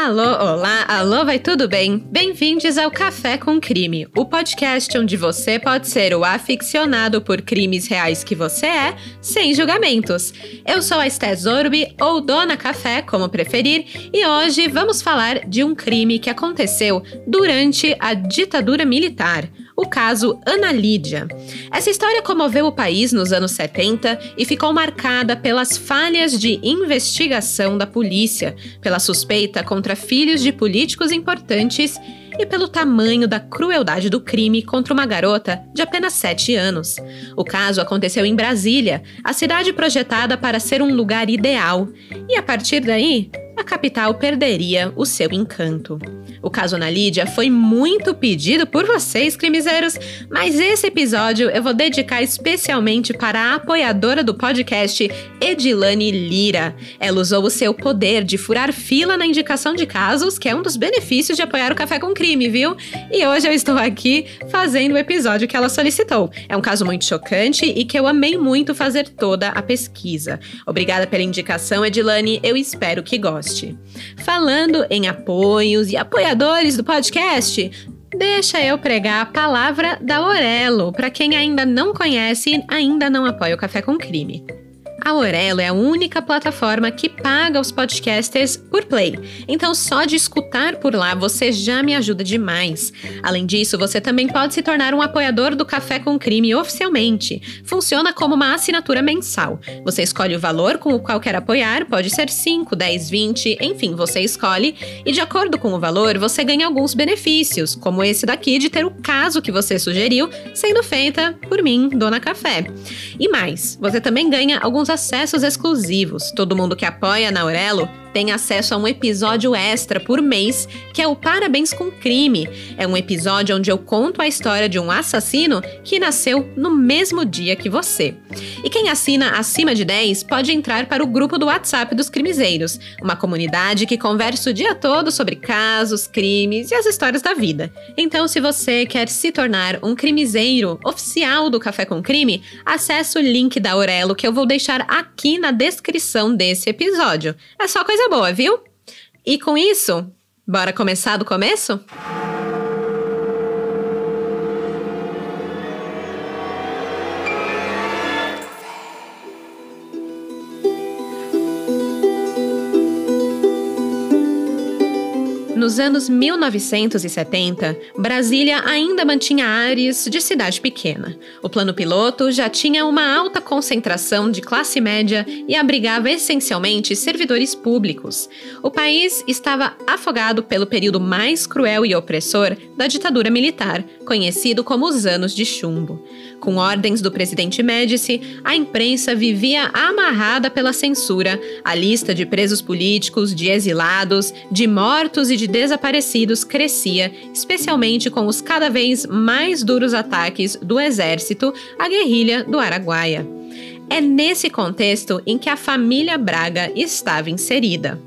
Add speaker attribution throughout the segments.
Speaker 1: Alô, olá, alô, vai tudo bem? Bem-vindos ao Café com Crime, o podcast onde você pode ser o aficionado por crimes reais que você é, sem julgamentos. Eu sou a Estés Zorbi, ou Dona Café, como preferir, e hoje vamos falar de um crime que aconteceu durante a ditadura militar o caso Ana Lídia. Essa história comoveu o país nos anos 70 e ficou marcada pelas falhas de investigação da polícia, pela suspeita contra filhos de políticos importantes e pelo tamanho da crueldade do crime contra uma garota de apenas 7 anos. O caso aconteceu em Brasília, a cidade projetada para ser um lugar ideal, e a partir daí, a capital perderia o seu encanto. O caso Ana Lídia foi muito pedido por vocês, crimezeiros, mas esse episódio eu vou dedicar especialmente para a apoiadora do podcast, Edilane Lira. Ela usou o seu poder de furar fila na indicação de casos, que é um dos benefícios de apoiar o Café com Crime, viu? E hoje eu estou aqui fazendo o episódio que ela solicitou. É um caso muito chocante e que eu amei muito fazer toda a pesquisa. Obrigada pela indicação, Edilane, eu espero que goste. Falando em apoios e apoiadores, apoiadores do podcast, deixa eu pregar a palavra da Orelo, para quem ainda não conhece e ainda não apoia o Café com Crime. A Aurelo é a única plataforma que paga os podcasters por play. Então, só de escutar por lá você já me ajuda demais. Além disso, você também pode se tornar um apoiador do Café com Crime oficialmente. Funciona como uma assinatura mensal. Você escolhe o valor com o qual quer apoiar, pode ser 5, 10, 20, enfim, você escolhe. E de acordo com o valor, você ganha alguns benefícios, como esse daqui de ter o caso que você sugeriu sendo feita por mim, Dona Café. E mais, você também ganha alguns acessos exclusivos. Todo mundo que apoia na Aurelo tem acesso a um episódio extra por mês, que é o Parabéns com Crime. É um episódio onde eu conto a história de um assassino que nasceu no mesmo dia que você. E quem assina acima de 10 pode entrar para o grupo do WhatsApp dos Crimezeiros, uma comunidade que conversa o dia todo sobre casos, crimes e as histórias da vida. Então, se você quer se tornar um crimiseiro oficial do Café com Crime, acesse o link da Aurelo que eu vou deixar aqui na descrição desse episódio. É só coisa boa, viu? E com isso, bora começar do começo? Nos anos 1970, Brasília ainda mantinha áreas de cidade pequena. O plano piloto já tinha uma alta concentração de classe média e abrigava essencialmente servidores públicos. O país estava afogado pelo período mais cruel e opressor da ditadura militar, conhecido como os Anos de Chumbo. Com ordens do presidente Médici, a imprensa vivia amarrada pela censura, a lista de presos políticos, de exilados, de mortos e de desaparecidos crescia, especialmente com os cada vez mais duros ataques do exército à guerrilha do Araguaia. É nesse contexto em que a família Braga estava inserida.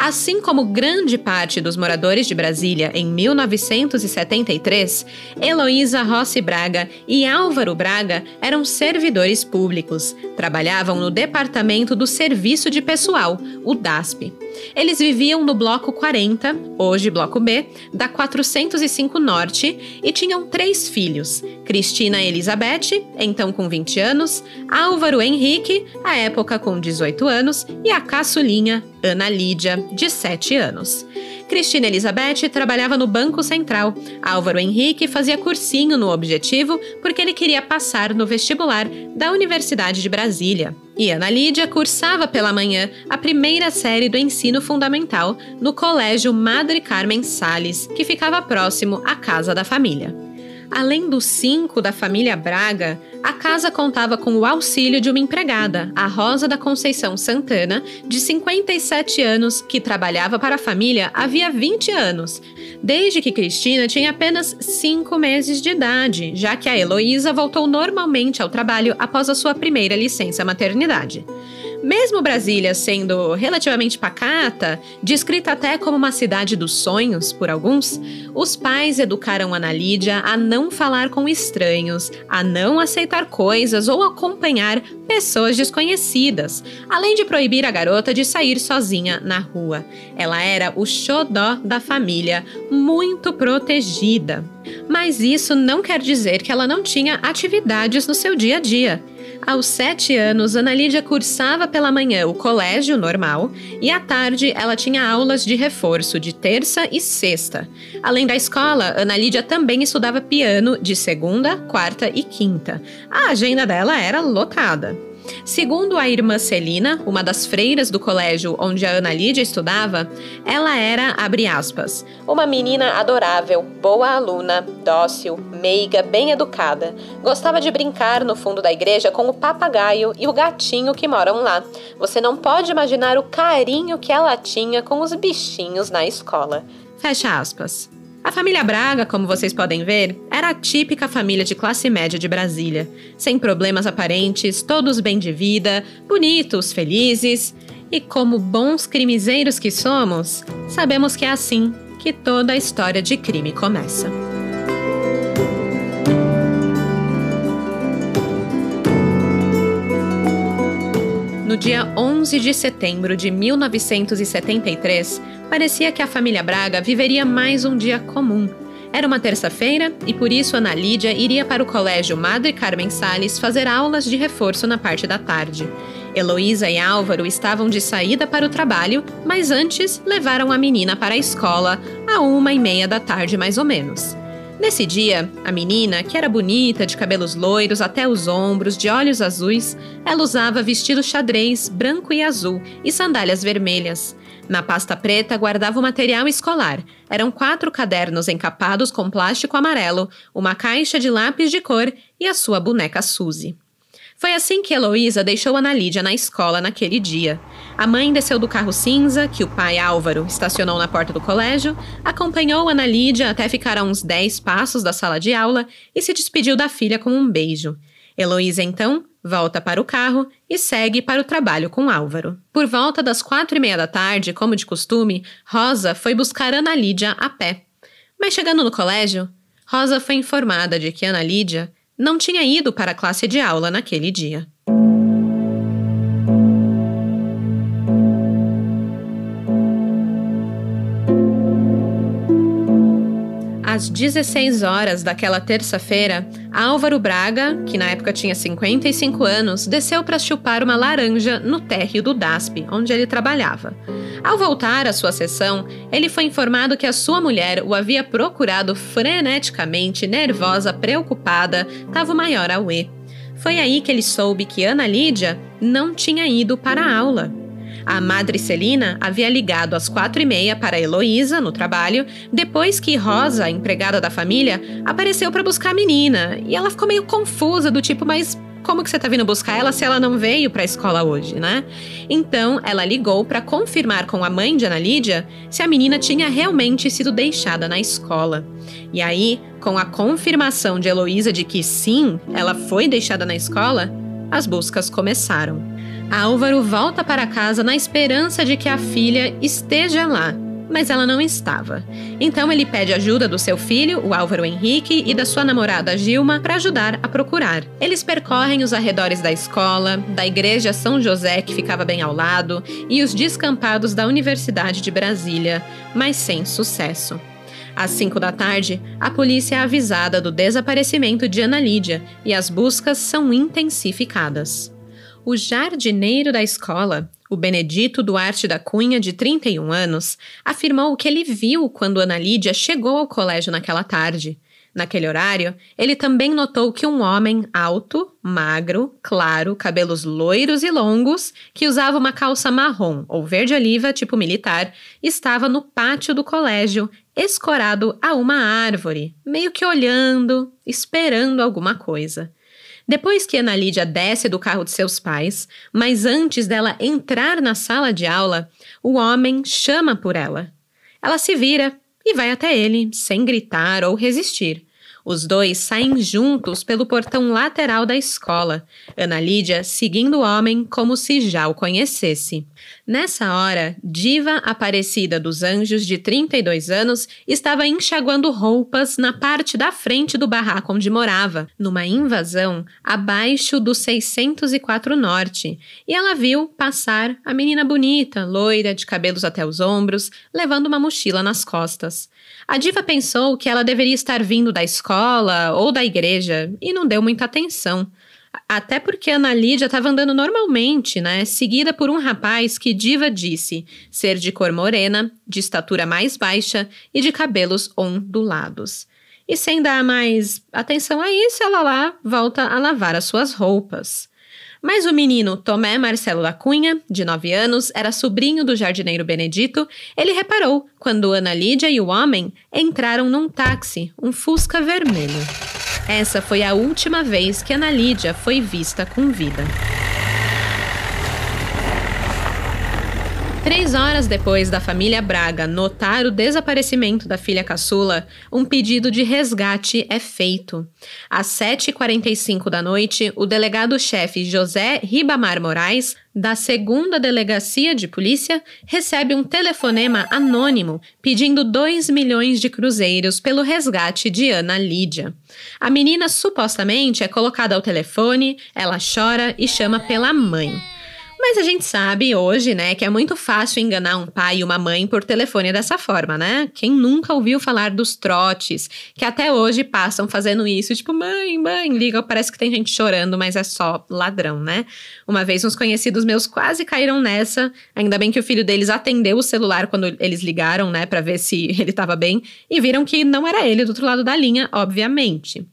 Speaker 1: Assim como grande parte dos moradores de Brasília em 1973, Heloísa Rossi Braga e Álvaro Braga eram servidores públicos. Trabalhavam no Departamento do Serviço de Pessoal, o DASP. Eles viviam no Bloco 40, hoje Bloco B, da 405 Norte, e tinham três filhos: Cristina Elizabeth, então com 20 anos, Álvaro Henrique, à época com 18 anos, e a caçulinha Ana Lídia, de 7 anos. Cristina Elizabeth trabalhava no Banco Central. Álvaro Henrique fazia cursinho no Objetivo porque ele queria passar no vestibular da Universidade de Brasília. E Ana Lídia cursava pela manhã a primeira série do ensino fundamental no Colégio Madre Carmen Sales, que ficava próximo à casa da família. Além dos cinco da família Braga, a casa contava com o auxílio de uma empregada, a Rosa da Conceição Santana, de 57 anos, que trabalhava para a família havia 20 anos, desde que Cristina tinha apenas 5 meses de idade, já que a Heloísa voltou normalmente ao trabalho após a sua primeira licença maternidade. Mesmo Brasília sendo relativamente pacata, descrita até como uma cidade dos sonhos por alguns, os pais educaram Ana Lídia a não falar com estranhos, a não aceitar coisas ou acompanhar pessoas desconhecidas, além de proibir a garota de sair sozinha na rua. Ela era o xodó da família, muito protegida. Mas isso não quer dizer que ela não tinha atividades no seu dia a dia. Aos sete anos, Ana Lídia cursava pela manhã o colégio normal e à tarde ela tinha aulas de reforço de terça e sexta. Além da escola, Ana Lídia também estudava piano de segunda, quarta e quinta. A agenda dela era lotada. Segundo a irmã Celina, uma das freiras do colégio onde a Ana Lídia estudava, ela era, abre aspas, uma menina adorável, boa aluna, dócil, meiga, bem educada. Gostava de brincar no fundo da igreja com o papagaio e o gatinho que moram lá. Você não pode imaginar o carinho que ela tinha com os bichinhos na escola. Fecha aspas. A família Braga, como vocês podem ver, era a típica família de classe média de Brasília, sem problemas aparentes, todos bem de vida, bonitos, felizes. E como bons crimezeiros que somos, sabemos que é assim que toda a história de crime começa. No dia 11 de setembro de 1973, parecia que a família Braga viveria mais um dia comum. Era uma terça-feira e por isso Ana Lídia iria para o colégio Madre Carmen Sales fazer aulas de reforço na parte da tarde. Heloísa e Álvaro estavam de saída para o trabalho, mas antes levaram a menina para a escola a uma e meia da tarde mais ou menos. Nesse dia, a menina, que era bonita, de cabelos loiros até os ombros, de olhos azuis, ela usava vestido xadrez branco e azul e sandálias vermelhas. Na pasta preta guardava o material escolar. Eram quatro cadernos encapados com plástico amarelo, uma caixa de lápis de cor e a sua boneca Suzy. Foi assim que Heloísa deixou Ana Lídia na escola naquele dia. A mãe desceu do carro cinza, que o pai Álvaro estacionou na porta do colégio, acompanhou Ana Lídia até ficar a uns 10 passos da sala de aula e se despediu da filha com um beijo. Heloísa, então, volta para o carro e segue para o trabalho com Álvaro. Por volta das quatro e meia da tarde, como de costume, Rosa foi buscar Ana Lídia a pé. Mas chegando no colégio, Rosa foi informada de que Ana Lídia não tinha ido para a classe de aula naquele dia. Às 16 horas daquela terça-feira, Álvaro Braga, que na época tinha 55 anos, desceu para chupar uma laranja no térreo do DASP, onde ele trabalhava. Ao voltar à sua sessão, ele foi informado que a sua mulher o havia procurado freneticamente, nervosa, preocupada, estava maior ao E. Foi aí que ele soube que Ana Lídia não tinha ido para a aula. A madre Celina havia ligado às quatro e meia para Heloísa, no trabalho, depois que Rosa, empregada da família, apareceu para buscar a menina. E ela ficou meio confusa, do tipo, mas como que você tá vindo buscar ela se ela não veio para a escola hoje, né? Então, ela ligou para confirmar com a mãe de Ana Lídia se a menina tinha realmente sido deixada na escola. E aí, com a confirmação de Heloísa de que sim, ela foi deixada na escola, as buscas começaram. Álvaro volta para casa na esperança de que a filha esteja lá, mas ela não estava. Então ele pede ajuda do seu filho, o Álvaro Henrique, e da sua namorada Gilma para ajudar a procurar. Eles percorrem os arredores da escola, da igreja São José, que ficava bem ao lado, e os descampados da Universidade de Brasília, mas sem sucesso. Às 5 da tarde, a polícia é avisada do desaparecimento de Ana Lídia e as buscas são intensificadas. O jardineiro da escola, o Benedito Duarte da Cunha, de 31 anos, afirmou que ele viu quando Ana Lídia chegou ao colégio naquela tarde. Naquele horário, ele também notou que um homem alto, magro, claro, cabelos loiros e longos, que usava uma calça marrom ou verde-oliva tipo militar, estava no pátio do colégio, escorado a uma árvore, meio que olhando, esperando alguma coisa. Depois que Ana Lídia desce do carro de seus pais, mas antes dela entrar na sala de aula, o homem chama por ela. Ela se vira e vai até ele, sem gritar ou resistir. Os dois saem juntos pelo portão lateral da escola, Ana Lídia seguindo o homem como se já o conhecesse. Nessa hora, Diva Aparecida dos Anjos, de 32 anos, estava enxaguando roupas na parte da frente do barraco onde morava, numa invasão abaixo do 604 Norte, e ela viu passar a menina bonita, loira, de cabelos até os ombros, levando uma mochila nas costas. A diva pensou que ela deveria estar vindo da escola ou da igreja e não deu muita atenção. Até porque Ana Lídia estava andando normalmente, né? Seguida por um rapaz que Diva disse ser de cor morena, de estatura mais baixa e de cabelos ondulados. E sem dar mais atenção a isso, ela lá volta a lavar as suas roupas. Mas o menino Tomé Marcelo da Cunha, de 9 anos, era sobrinho do jardineiro Benedito. Ele reparou quando Ana Lídia e o homem entraram num táxi, um Fusca vermelho. Essa foi a última vez que Ana Lídia foi vista com vida. Três horas depois da família Braga notar o desaparecimento da filha caçula, um pedido de resgate é feito. Às 7h45 da noite, o delegado-chefe José Ribamar Moraes, da segunda delegacia de polícia, recebe um telefonema anônimo pedindo 2 milhões de cruzeiros pelo resgate de Ana Lídia. A menina supostamente é colocada ao telefone, ela chora e chama pela mãe. Mas a gente sabe hoje, né, que é muito fácil enganar um pai e uma mãe por telefone dessa forma, né? Quem nunca ouviu falar dos trotes, que até hoje passam fazendo isso, tipo, mãe, mãe, liga, parece que tem gente chorando, mas é só ladrão, né? Uma vez uns conhecidos meus quase caíram nessa, ainda bem que o filho deles atendeu o celular quando eles ligaram, né, para ver se ele tava bem, e viram que não era ele do outro lado da linha, obviamente.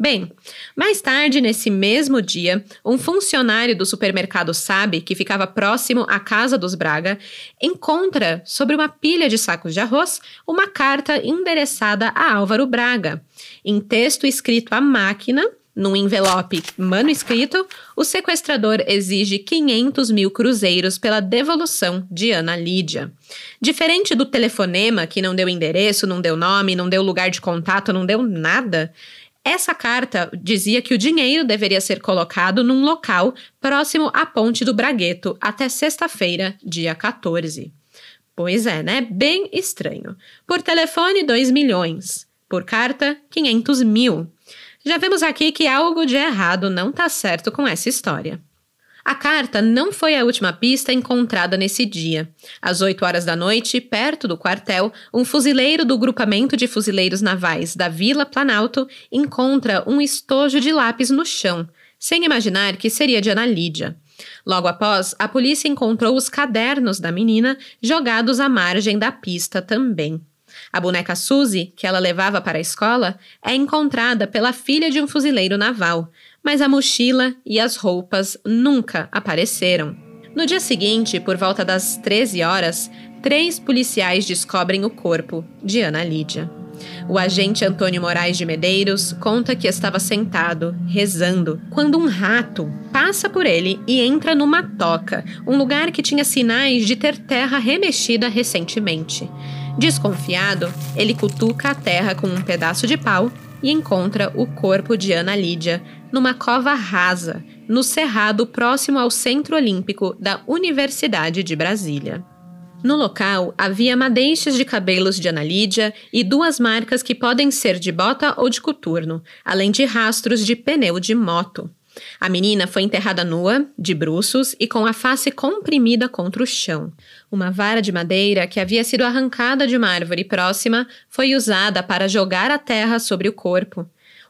Speaker 1: Bem, mais tarde nesse mesmo dia, um funcionário do supermercado Sabe, que ficava próximo à casa dos Braga, encontra sobre uma pilha de sacos de arroz uma carta endereçada a Álvaro Braga. Em texto escrito à máquina, num envelope manuscrito, o sequestrador exige 500 mil cruzeiros pela devolução de Ana Lídia. Diferente do telefonema, que não deu endereço, não deu nome, não deu lugar de contato, não deu nada, essa carta dizia que o dinheiro deveria ser colocado num local próximo à Ponte do Bragueto até sexta-feira, dia 14. Pois é, né? Bem estranho. Por telefone, 2 milhões. Por carta, 500 mil. Já vemos aqui que algo de errado não está certo com essa história. A carta não foi a última pista encontrada nesse dia. Às 8 horas da noite, perto do quartel, um fuzileiro do grupamento de fuzileiros navais da Vila Planalto encontra um estojo de lápis no chão, sem imaginar que seria de Ana Lídia. Logo após, a polícia encontrou os cadernos da menina jogados à margem da pista também. A boneca Suzy, que ela levava para a escola, é encontrada pela filha de um fuzileiro naval, mas a mochila e as roupas nunca apareceram. No dia seguinte, por volta das 13 horas, três policiais descobrem o corpo de Ana Lídia. O agente Antônio Moraes de Medeiros conta que estava sentado, rezando, quando um rato passa por ele e entra numa toca, um lugar que tinha sinais de ter terra remexida recentemente. Desconfiado, ele cutuca a terra com um pedaço de pau e encontra o corpo de Ana Lídia numa cova rasa, no cerrado próximo ao Centro Olímpico da Universidade de Brasília. No local havia madeixas de cabelos de Ana Lídia e duas marcas que podem ser de bota ou de coturno, além de rastros de pneu de moto. A menina foi enterrada nua, de bruços e com a face comprimida contra o chão. Uma vara de madeira que havia sido arrancada de uma árvore próxima foi usada para jogar a terra sobre o corpo.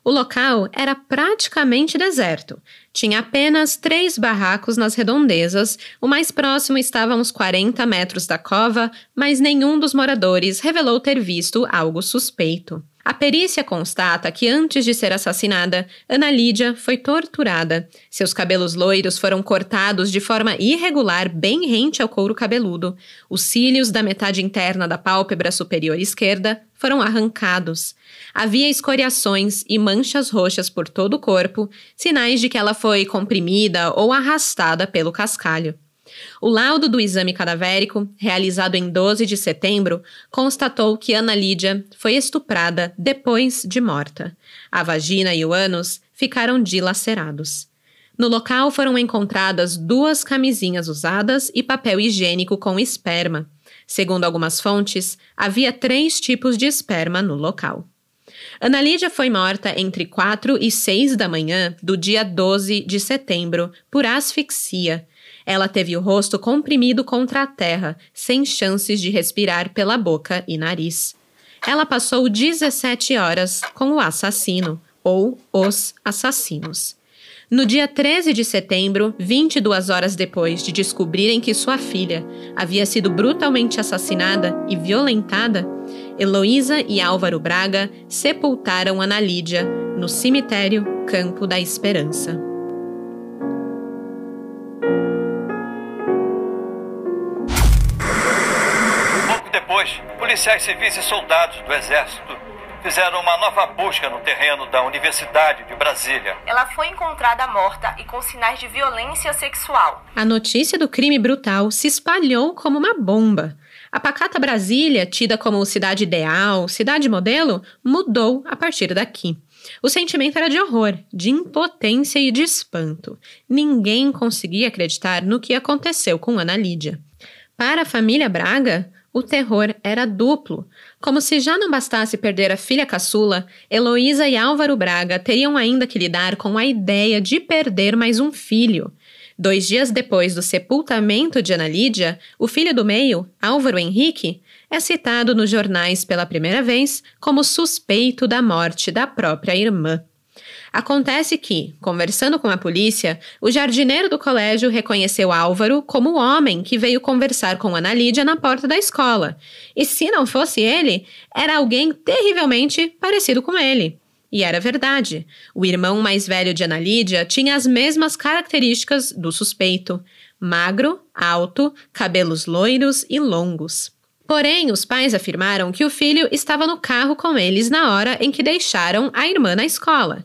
Speaker 1: O local era praticamente deserto. Tinha apenas três barracos nas redondezas, o mais próximo estava a uns 40 metros da cova, mas nenhum dos moradores revelou ter visto algo suspeito. A perícia constata que antes de ser assassinada, Ana Lídia foi torturada. Seus cabelos loiros foram cortados de forma irregular, bem rente ao couro cabeludo. Os cílios da metade interna da pálpebra superior esquerda foram arrancados. Havia escoriações e manchas roxas por todo o corpo, sinais de que ela foi comprimida ou arrastada pelo cascalho. O laudo do exame cadavérico, realizado em 12 de setembro, constatou que Ana Lídia foi estuprada depois de morta. A vagina e o ânus ficaram dilacerados. No local foram encontradas duas camisinhas usadas e papel higiênico com esperma. Segundo algumas fontes, havia três tipos de esperma no local. Ana Lídia foi morta entre 4 e 6 da manhã do dia 12 de setembro por asfixia. Ela teve o rosto comprimido contra a terra, sem chances de respirar pela boca e nariz. Ela passou 17 horas com o assassino, ou os assassinos. No dia 13 de setembro, 22 horas depois de descobrirem que sua filha havia sido brutalmente assassinada e violentada, Heloísa e Álvaro Braga sepultaram Ana Lídia no cemitério Campo da Esperança.
Speaker 2: Pouco depois, policiais civis e soldados do Exército fizeram uma nova busca no terreno da Universidade de Brasília.
Speaker 3: Ela foi encontrada morta e com sinais de violência sexual.
Speaker 1: A notícia do crime brutal se espalhou como uma bomba. A pacata Brasília, tida como cidade ideal, cidade modelo, mudou a partir daqui. O sentimento era de horror, de impotência e de espanto. Ninguém conseguia acreditar no que aconteceu com Ana Lídia. Para a família Braga, o terror era duplo. Como se já não bastasse perder a filha caçula, Heloísa e Álvaro Braga teriam ainda que lidar com a ideia de perder mais um filho. Dois dias depois do sepultamento de Ana Lídia, o filho do meio, Álvaro Henrique, é citado nos jornais pela primeira vez como suspeito da morte da própria irmã. Acontece que, conversando com a polícia, o jardineiro do colégio reconheceu Álvaro como o homem que veio conversar com Ana Lídia na porta da escola. E se não fosse ele, era alguém terrivelmente parecido com ele. E era verdade. O irmão mais velho de Ana Lídia tinha as mesmas características do suspeito: magro, alto, cabelos loiros e longos. Porém, os pais afirmaram que o filho estava no carro com eles na hora em que deixaram a irmã na escola.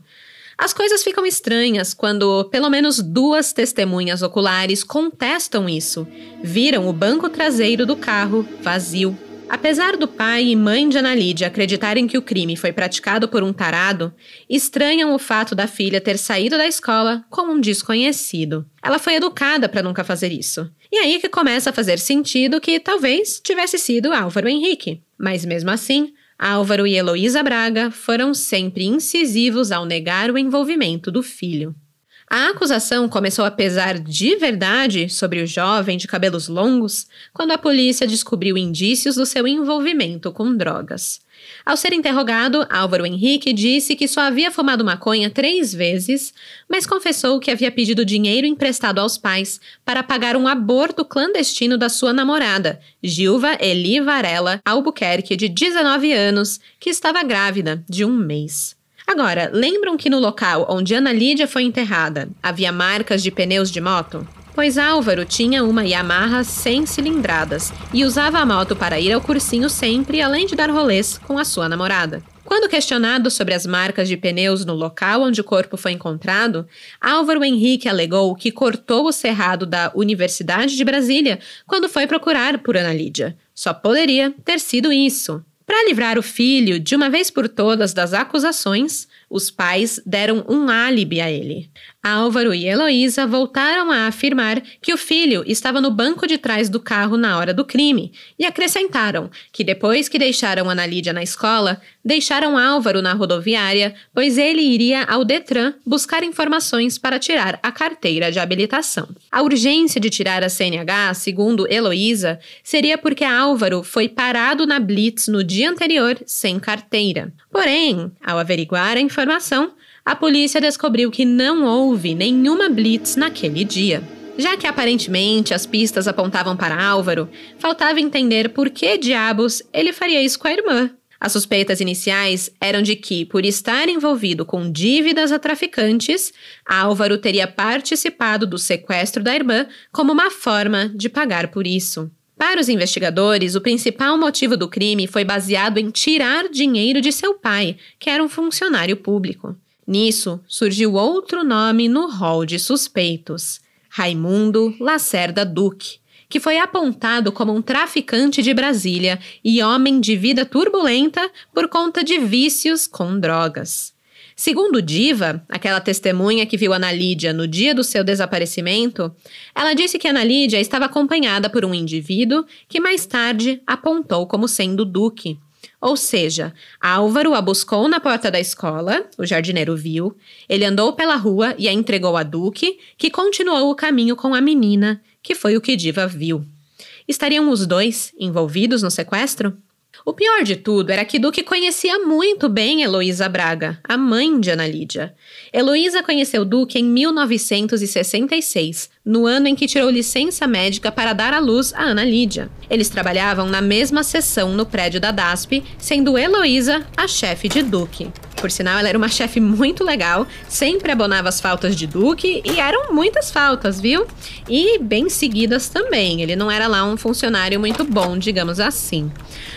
Speaker 1: As coisas ficam estranhas quando pelo menos duas testemunhas oculares contestam isso. Viram o banco traseiro do carro vazio. Apesar do pai e mãe de Analídia acreditarem que o crime foi praticado por um tarado, estranham o fato da filha ter saído da escola com um desconhecido. Ela foi educada para nunca fazer isso. E aí que começa a fazer sentido que talvez tivesse sido Álvaro Henrique. Mas mesmo assim, Álvaro e Heloísa Braga foram sempre incisivos ao negar o envolvimento do filho. A acusação começou a pesar de verdade sobre o jovem de cabelos longos quando a polícia descobriu indícios do seu envolvimento com drogas. Ao ser interrogado, Álvaro Henrique disse que só havia fumado maconha três vezes, mas confessou que havia pedido dinheiro emprestado aos pais para pagar um aborto clandestino da sua namorada, Gilva Eli Varela Albuquerque, de 19 anos, que estava grávida de um mês. Agora, lembram que no local onde Ana Lídia foi enterrada havia marcas de pneus de moto? pois Álvaro tinha uma Yamaha 100 cilindradas e usava a moto para ir ao cursinho sempre, além de dar rolês com a sua namorada. Quando questionado sobre as marcas de pneus no local onde o corpo foi encontrado, Álvaro Henrique alegou que cortou o cerrado da Universidade de Brasília quando foi procurar por Ana Lídia. Só poderia ter sido isso. Para livrar o filho de uma vez por todas das acusações, os pais deram um álibi a ele. Álvaro e Heloísa voltaram a afirmar que o filho estava no banco de trás do carro na hora do crime e acrescentaram que depois que deixaram Ana Lídia na escola, deixaram Álvaro na rodoviária, pois ele iria ao Detran buscar informações para tirar a carteira de habilitação. A urgência de tirar a CNH, segundo Heloísa, seria porque Álvaro foi parado na Blitz no dia anterior sem carteira. Porém, ao averiguar a informação, a polícia descobriu que não houve nenhuma blitz naquele dia. Já que aparentemente as pistas apontavam para Álvaro, faltava entender por que diabos ele faria isso com a irmã. As suspeitas iniciais eram de que, por estar envolvido com dívidas a traficantes, Álvaro teria participado do sequestro da irmã como uma forma de pagar por isso. Para os investigadores, o principal motivo do crime foi baseado em tirar dinheiro de seu pai, que era um funcionário público. Nisso, surgiu outro nome no rol de suspeitos: Raimundo Lacerda Duque, que foi apontado como um traficante de Brasília e homem de vida turbulenta por conta de vícios com drogas. Segundo Diva, aquela testemunha que viu Ana Lídia no dia do seu desaparecimento, ela disse que Ana Lídia estava acompanhada por um indivíduo que mais tarde apontou como sendo Duque. Ou seja, Álvaro a buscou na porta da escola, o jardineiro viu, ele andou pela rua e a entregou a Duque, que continuou o caminho com a menina, que foi o que Diva viu. Estariam os dois envolvidos no sequestro? O pior de tudo era que Duque conhecia muito bem Heloísa Braga, a mãe de Ana Lídia. Heloísa conheceu Duque em 1966, no ano em que tirou licença médica para dar à luz a Ana Lídia. Eles trabalhavam na mesma seção no prédio da DASP, sendo Heloísa a chefe de Duque. Por sinal, ela era uma chefe muito legal, sempre abonava as faltas de Duque e eram muitas faltas, viu? E bem seguidas também. Ele não era lá um funcionário muito bom, digamos assim.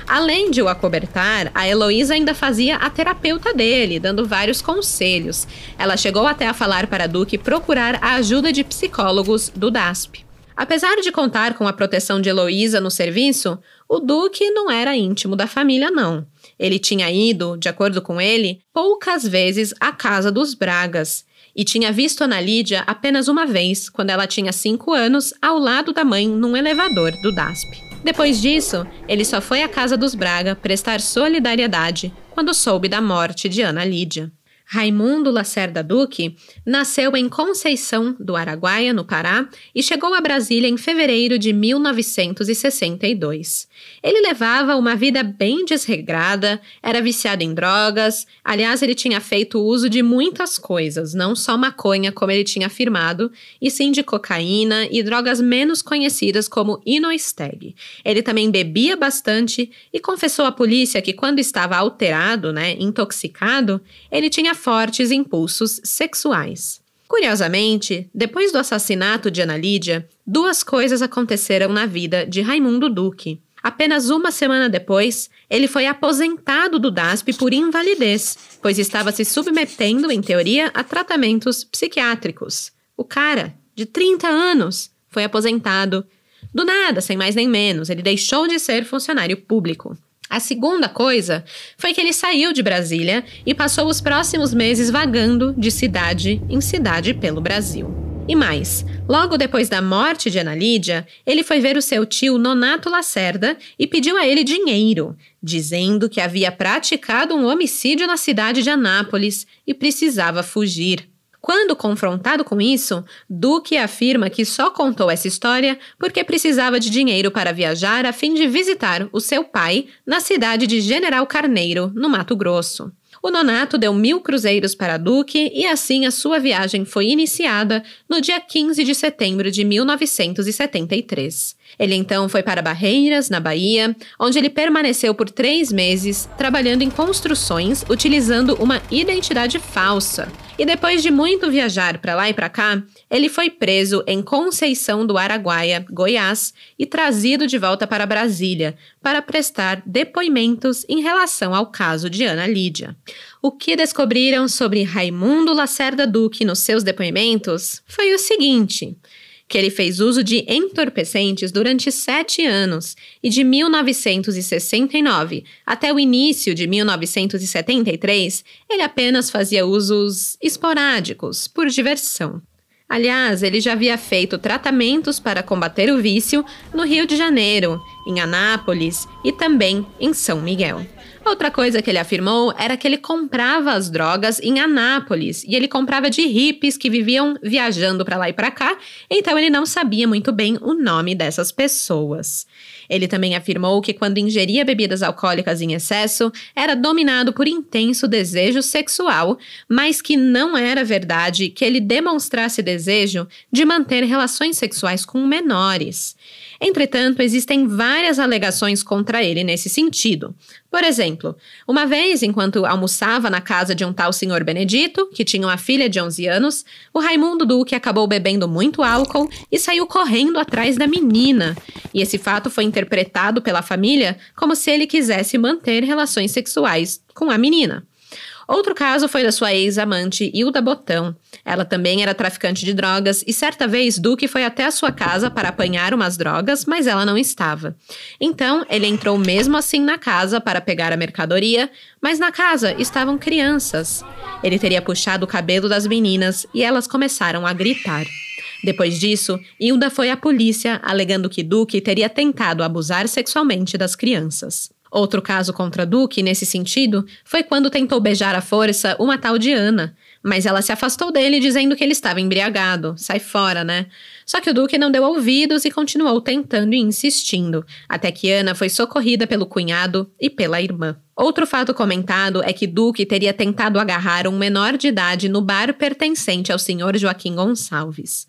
Speaker 1: Além de o acobertar, a Heloísa ainda fazia a terapeuta dele, dando vários conselhos. Ela chegou até a falar para Duque procurar a ajuda de psicólogos do DASP. Apesar de contar com a proteção de Heloísa no serviço, o Duque não era íntimo da família, não. Ele tinha ido, de acordo com ele, poucas vezes à casa dos Bragas e tinha visto Ana Lídia apenas uma vez, quando ela tinha cinco anos, ao lado da mãe num elevador do DASP. Depois disso, ele só foi à casa dos Braga prestar solidariedade quando soube da morte de Ana Lídia. Raimundo Lacerda Duque nasceu em Conceição do Araguaia, no Pará, e chegou a Brasília em fevereiro de 1962. Ele levava uma vida bem desregrada, era viciado em drogas, aliás, ele tinha feito uso de muitas coisas, não só maconha, como ele tinha afirmado, e sim de cocaína e drogas menos conhecidas como Inoesteg. Ele também bebia bastante e confessou à polícia que quando estava alterado, né, intoxicado, ele tinha fortes impulsos sexuais. Curiosamente, depois do assassinato de Ana Lídia, duas coisas aconteceram na vida de Raimundo Duque. Apenas uma semana depois, ele foi aposentado do DASP por invalidez, pois estava se submetendo, em teoria, a tratamentos psiquiátricos. O cara, de 30 anos, foi aposentado. Do nada, sem mais nem menos, ele deixou de ser funcionário público. A segunda coisa foi que ele saiu de Brasília e passou os próximos meses vagando de cidade em cidade pelo Brasil. E mais, logo depois da morte de Ana Lídia, ele foi ver o seu tio Nonato Lacerda e pediu a ele dinheiro, dizendo que havia praticado um homicídio na cidade de Anápolis e precisava fugir. Quando confrontado com isso, Duque afirma que só contou essa história porque precisava de dinheiro para viajar a fim de visitar o seu pai na cidade de General Carneiro, no Mato Grosso. O Nonato deu mil cruzeiros para Duque e assim a sua viagem foi iniciada no dia 15 de setembro de 1973. Ele então foi para Barreiras, na Bahia, onde ele permaneceu por três meses trabalhando em construções utilizando uma identidade falsa. E depois de muito viajar para lá e para cá, ele foi preso em Conceição do Araguaia, Goiás, e trazido de volta para Brasília para prestar depoimentos em relação ao caso de Ana Lídia. O que descobriram sobre Raimundo Lacerda Duque nos seus depoimentos foi o seguinte que ele fez uso de entorpecentes durante sete anos e de 1969 até o início de 1973, ele apenas fazia usos esporádicos, por diversão. Aliás, ele já havia feito tratamentos para combater o vício no Rio de Janeiro, em Anápolis e também em São Miguel. Outra coisa que ele afirmou era que ele comprava as drogas em Anápolis e ele comprava de hippies que viviam viajando para lá e para cá, então ele não sabia muito bem o nome dessas pessoas. Ele também afirmou que quando ingeria bebidas alcoólicas em excesso, era dominado por intenso desejo sexual, mas que não era verdade que ele demonstrasse desejo de manter relações sexuais com menores. Entretanto, existem várias alegações contra ele nesse sentido. Por exemplo, uma vez, enquanto almoçava na casa de um tal senhor Benedito, que tinha uma filha de 11 anos, o Raimundo Duque acabou bebendo muito álcool e saiu correndo atrás da menina. E esse fato foi interpretado pela família como se ele quisesse manter relações sexuais com a menina. Outro caso foi da sua ex-amante Hilda Botão. Ela também era traficante de drogas e certa vez Duque foi até a sua casa para apanhar umas drogas, mas ela não estava. Então, ele entrou mesmo assim na casa para pegar a mercadoria, mas na casa estavam crianças. Ele teria puxado o cabelo das meninas e elas começaram a gritar. Depois disso, Hilda foi à polícia alegando que Duque teria tentado abusar sexualmente das crianças. Outro caso contra Duque, nesse sentido, foi quando tentou beijar à força uma tal de Ana, mas ela se afastou dele dizendo que ele estava embriagado. Sai fora, né? Só que o Duque não deu ouvidos e continuou tentando e insistindo, até que Ana foi socorrida pelo cunhado e pela irmã. Outro fato comentado é que Duque teria tentado agarrar um menor de idade no bar pertencente ao senhor Joaquim Gonçalves.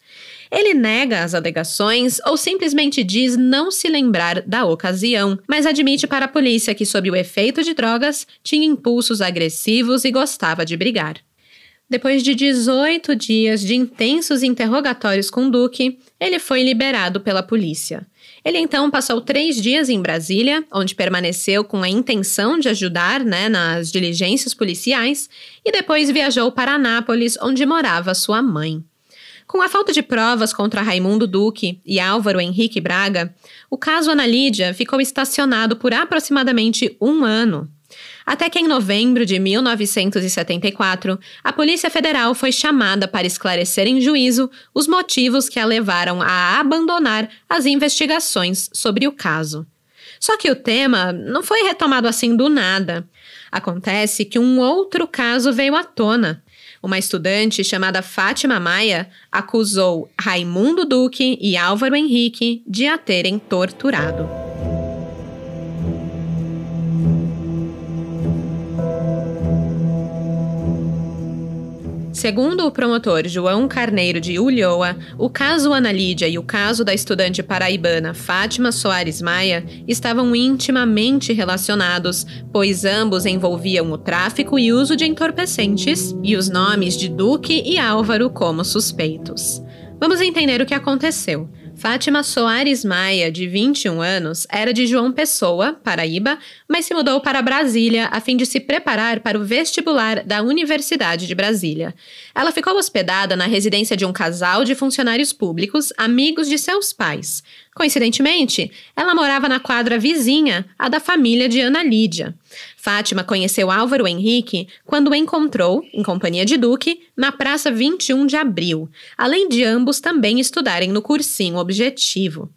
Speaker 1: Ele nega as alegações ou simplesmente diz não se lembrar da ocasião, mas admite para a polícia que, sob o efeito de drogas, tinha impulsos agressivos e gostava de brigar. Depois de 18 dias de intensos interrogatórios com Duque, ele foi liberado pela polícia. Ele então passou três dias em Brasília, onde permaneceu com a intenção de ajudar né, nas diligências policiais, e depois viajou para Anápolis, onde morava sua mãe. Com a falta de provas contra Raimundo Duque e Álvaro Henrique Braga, o caso Ana Lídia ficou estacionado por aproximadamente um ano. Até que em novembro de 1974, a Polícia Federal foi chamada para esclarecer em juízo os motivos que a levaram a abandonar as investigações sobre o caso. Só que o tema não foi retomado assim do nada. Acontece que um outro caso veio à tona. Uma estudante chamada Fátima Maia acusou Raimundo Duque e Álvaro Henrique de a terem torturado. Segundo o promotor João Carneiro de Ulhoa, o caso Ana Lídia e o caso da estudante paraibana Fátima Soares Maia estavam intimamente relacionados, pois ambos envolviam o tráfico e uso de entorpecentes e os nomes de Duque e Álvaro como suspeitos. Vamos entender o que aconteceu. Fátima Soares Maia, de 21 anos, era de João Pessoa, Paraíba, mas se mudou para Brasília a fim de se preparar para o vestibular da Universidade de Brasília. Ela ficou hospedada na residência de um casal de funcionários públicos, amigos de seus pais. Coincidentemente, ela morava na quadra vizinha, a da família de Ana Lídia. Fátima conheceu Álvaro Henrique quando o encontrou, em companhia de Duque, na Praça 21 de Abril, além de ambos também estudarem no cursinho objetivo.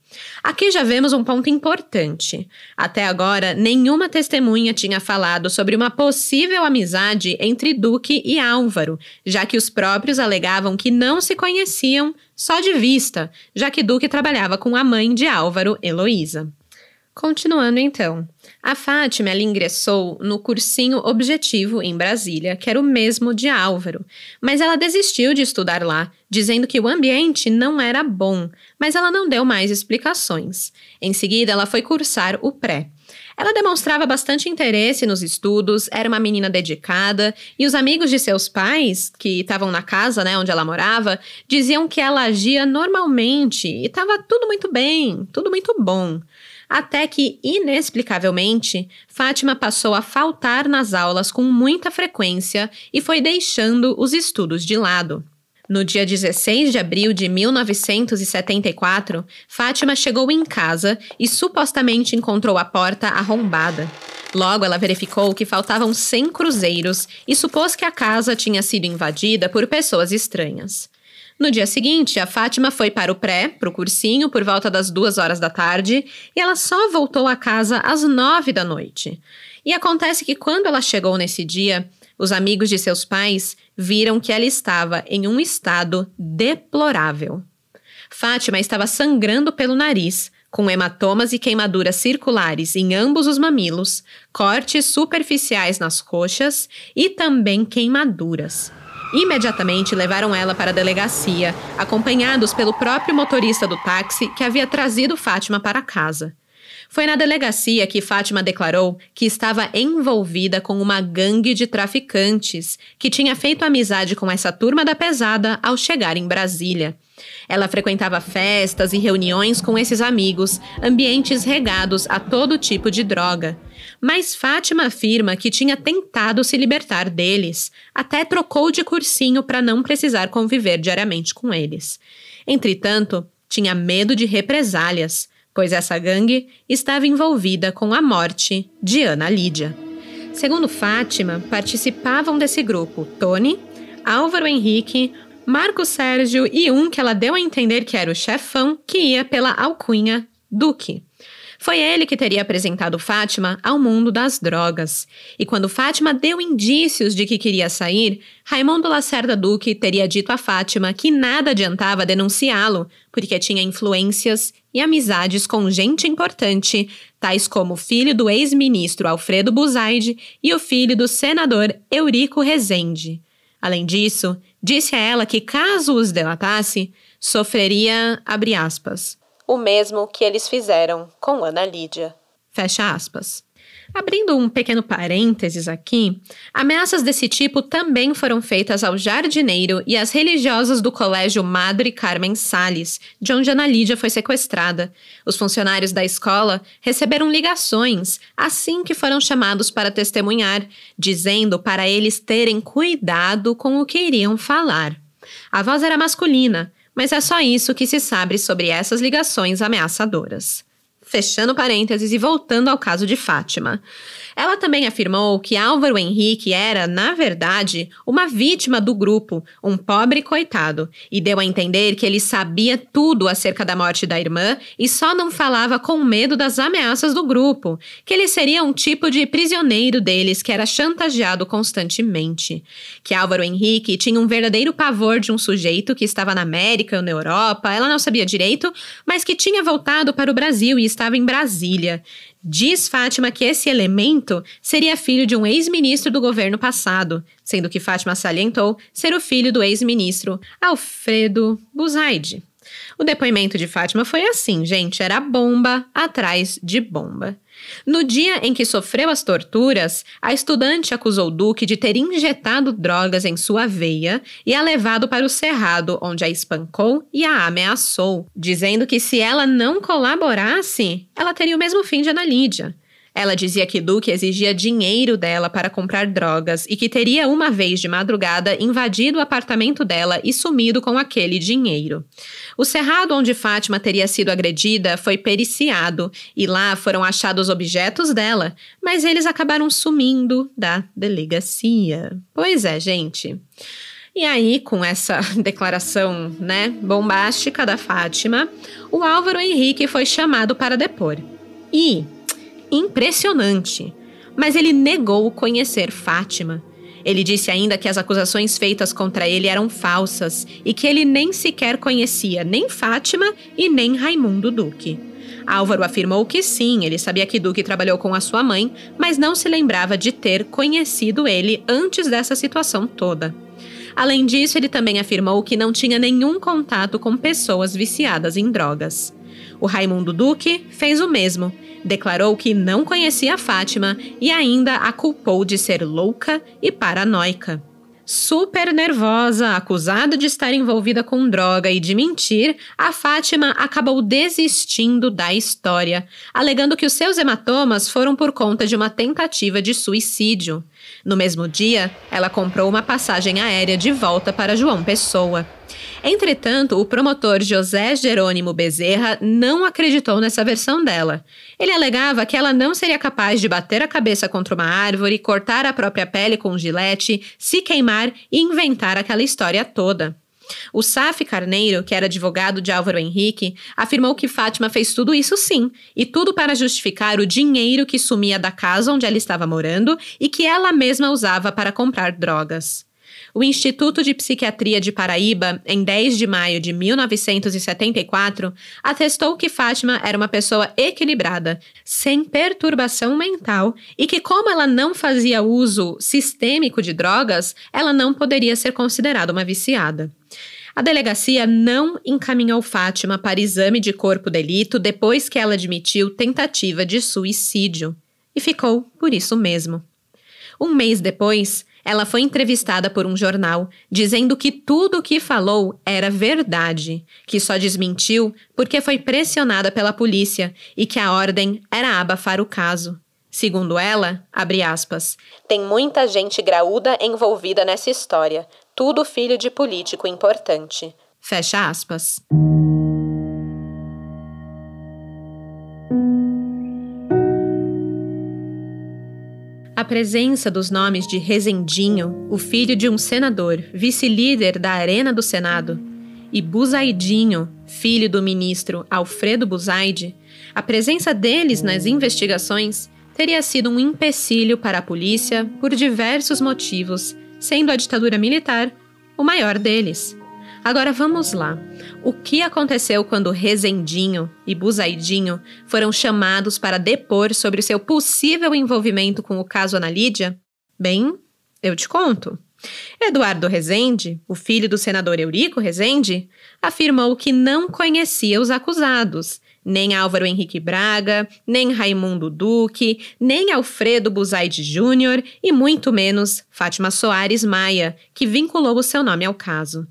Speaker 1: Aqui já vemos um ponto importante. Até agora, nenhuma testemunha tinha falado sobre uma possível amizade entre Duque e Álvaro, já que os próprios alegavam que não se conheciam só de vista, já que Duque trabalhava com a mãe de Álvaro, Heloísa. Continuando então, a Fátima ela ingressou no cursinho Objetivo em Brasília, que era o mesmo de Álvaro, mas ela desistiu de estudar lá, dizendo que o ambiente não era bom, mas ela não deu mais explicações. Em seguida, ela foi cursar o pré. Ela demonstrava bastante interesse nos estudos, era uma menina dedicada, e os amigos de seus pais, que estavam na casa né, onde ela morava, diziam que ela agia normalmente e estava tudo muito bem, tudo muito bom até que, inexplicavelmente, Fátima passou a faltar nas aulas com muita frequência e foi deixando os estudos de lado. No dia 16 de abril de 1974, Fátima chegou em casa e supostamente encontrou a porta arrombada. Logo, ela verificou que faltavam 100 cruzeiros e supôs que a casa tinha sido invadida por pessoas estranhas. No dia seguinte, a Fátima foi para o pré, para o cursinho, por volta das duas horas da tarde, e ela só voltou a casa às nove da noite. E acontece que quando ela chegou nesse dia, os amigos de seus pais viram que ela estava em um estado deplorável. Fátima estava sangrando pelo nariz, com hematomas e queimaduras circulares em ambos os mamilos, cortes superficiais nas coxas e também queimaduras. Imediatamente levaram ela para a delegacia, acompanhados pelo próprio motorista do táxi que havia trazido Fátima para casa. Foi na delegacia que Fátima declarou que estava envolvida com uma gangue de traficantes que tinha feito amizade com essa turma da pesada ao chegar em Brasília. Ela frequentava festas e reuniões com esses amigos, ambientes regados a todo tipo de droga. Mas Fátima afirma que tinha tentado se libertar deles, até trocou de cursinho para não precisar conviver diariamente com eles. Entretanto, tinha medo de represálias, pois essa gangue estava envolvida com a morte de Ana Lídia. Segundo Fátima, participavam desse grupo Tony, Álvaro Henrique, Marco Sérgio e um que ela deu a entender que era o chefão, que ia pela alcunha Duque. Foi ele que teria apresentado Fátima ao mundo das drogas. E quando Fátima deu indícios de que queria sair, Raimundo Lacerda Duque teria dito a Fátima que nada adiantava denunciá-lo, porque tinha influências e amizades com gente importante, tais como o filho do ex-ministro Alfredo Buzaide e o filho do senador Eurico Rezende. Além disso, disse a ela que caso os delatasse, sofreria, abre aspas, o mesmo que eles fizeram com Ana Lídia. Fecha aspas. Abrindo um pequeno parênteses aqui, ameaças desse tipo também foram feitas ao jardineiro e às religiosas do colégio Madre Carmen Sales, de onde Ana Lídia foi sequestrada. Os funcionários da escola receberam ligações assim que foram chamados para testemunhar, dizendo para eles terem cuidado com o que iriam falar. A voz era masculina, mas é só isso que se sabe sobre essas ligações ameaçadoras. Fechando parênteses e voltando ao caso de Fátima. Ela também afirmou que Álvaro Henrique era, na verdade, uma vítima do grupo, um pobre coitado, e deu a entender que ele sabia tudo acerca da morte da irmã e só não falava com medo das ameaças do grupo, que ele seria um tipo de prisioneiro deles que era chantageado constantemente. Que Álvaro Henrique tinha um verdadeiro pavor de um sujeito que estava na América ou na Europa, ela não sabia direito, mas que tinha voltado para o Brasil e estava em Brasília. Diz Fátima que esse elemento seria filho de um ex-ministro do governo passado, sendo que Fátima salientou ser o filho do ex-ministro Alfredo Buzaide. O depoimento de Fátima foi assim, gente, era bomba atrás de bomba. No dia em que sofreu as torturas, a estudante acusou Duque de ter injetado drogas em sua veia e a levado para o cerrado, onde a espancou e a ameaçou, dizendo que se ela não colaborasse, ela teria o mesmo fim de Ana Lídia. Ela dizia que Duque exigia dinheiro dela para comprar drogas e que teria uma vez de madrugada invadido o apartamento dela e sumido com aquele dinheiro. O cerrado onde Fátima teria sido agredida foi periciado e lá foram achados objetos dela, mas eles acabaram sumindo da delegacia. Pois é, gente. E aí, com essa declaração, né, bombástica da Fátima, o Álvaro Henrique foi chamado para depor. E impressionante. Mas ele negou conhecer Fátima. Ele disse ainda que as acusações feitas contra ele eram falsas e que ele nem sequer conhecia nem Fátima e nem Raimundo Duque. Álvaro afirmou que sim, ele sabia que Duque trabalhou com a sua mãe, mas não se lembrava de ter conhecido ele antes dessa situação toda. Além disso, ele também afirmou que não tinha nenhum contato com pessoas viciadas em drogas. O Raimundo Duque fez o mesmo declarou que não conhecia Fátima e ainda a culpou de ser louca e paranoica. Super nervosa, acusada de estar envolvida com droga e de mentir, a Fátima acabou desistindo da história, alegando que os seus hematomas foram por conta de uma tentativa de suicídio. No mesmo dia, ela comprou uma passagem aérea de volta para João Pessoa. Entretanto, o promotor José Jerônimo Bezerra não acreditou nessa versão dela. Ele alegava que ela não seria capaz de bater a cabeça contra uma árvore, cortar a própria pele com um gilete, se queimar e inventar aquela história toda. O Saf Carneiro, que era advogado de Álvaro Henrique, afirmou que Fátima fez tudo isso sim, e tudo para justificar o dinheiro que sumia da casa onde ela estava morando e que ela mesma usava para comprar drogas. O Instituto de Psiquiatria de Paraíba, em 10 de maio de 1974, atestou que Fátima era uma pessoa equilibrada, sem perturbação mental e que, como ela não fazia uso sistêmico de drogas, ela não poderia ser considerada uma viciada. A delegacia não encaminhou Fátima para exame de corpo delito depois que ela admitiu tentativa de suicídio. E ficou por isso mesmo. Um mês depois, ela foi entrevistada por um jornal dizendo que tudo o que falou era verdade, que só desmentiu porque foi pressionada pela polícia e que a ordem era abafar o caso. Segundo ela, abre aspas, tem muita gente graúda envolvida nessa história, tudo filho de político importante. Fecha aspas. Presença dos nomes de Rezendinho, o filho de um senador, vice-líder da Arena do Senado, e Buzaidinho, filho do ministro Alfredo Buzaide, a presença deles nas investigações teria sido um empecilho para a polícia por diversos motivos, sendo a ditadura militar o maior deles. Agora vamos lá. O que aconteceu quando Rezendinho e Buzaidinho foram chamados para depor sobre seu possível envolvimento com o caso Ana Lídia? Bem, eu te conto. Eduardo Rezende, o filho do senador Eurico Rezende, afirmou que não conhecia os acusados, nem Álvaro Henrique Braga, nem Raimundo Duque, nem Alfredo Buzaide Júnior e muito menos Fátima Soares Maia, que vinculou o seu nome ao caso.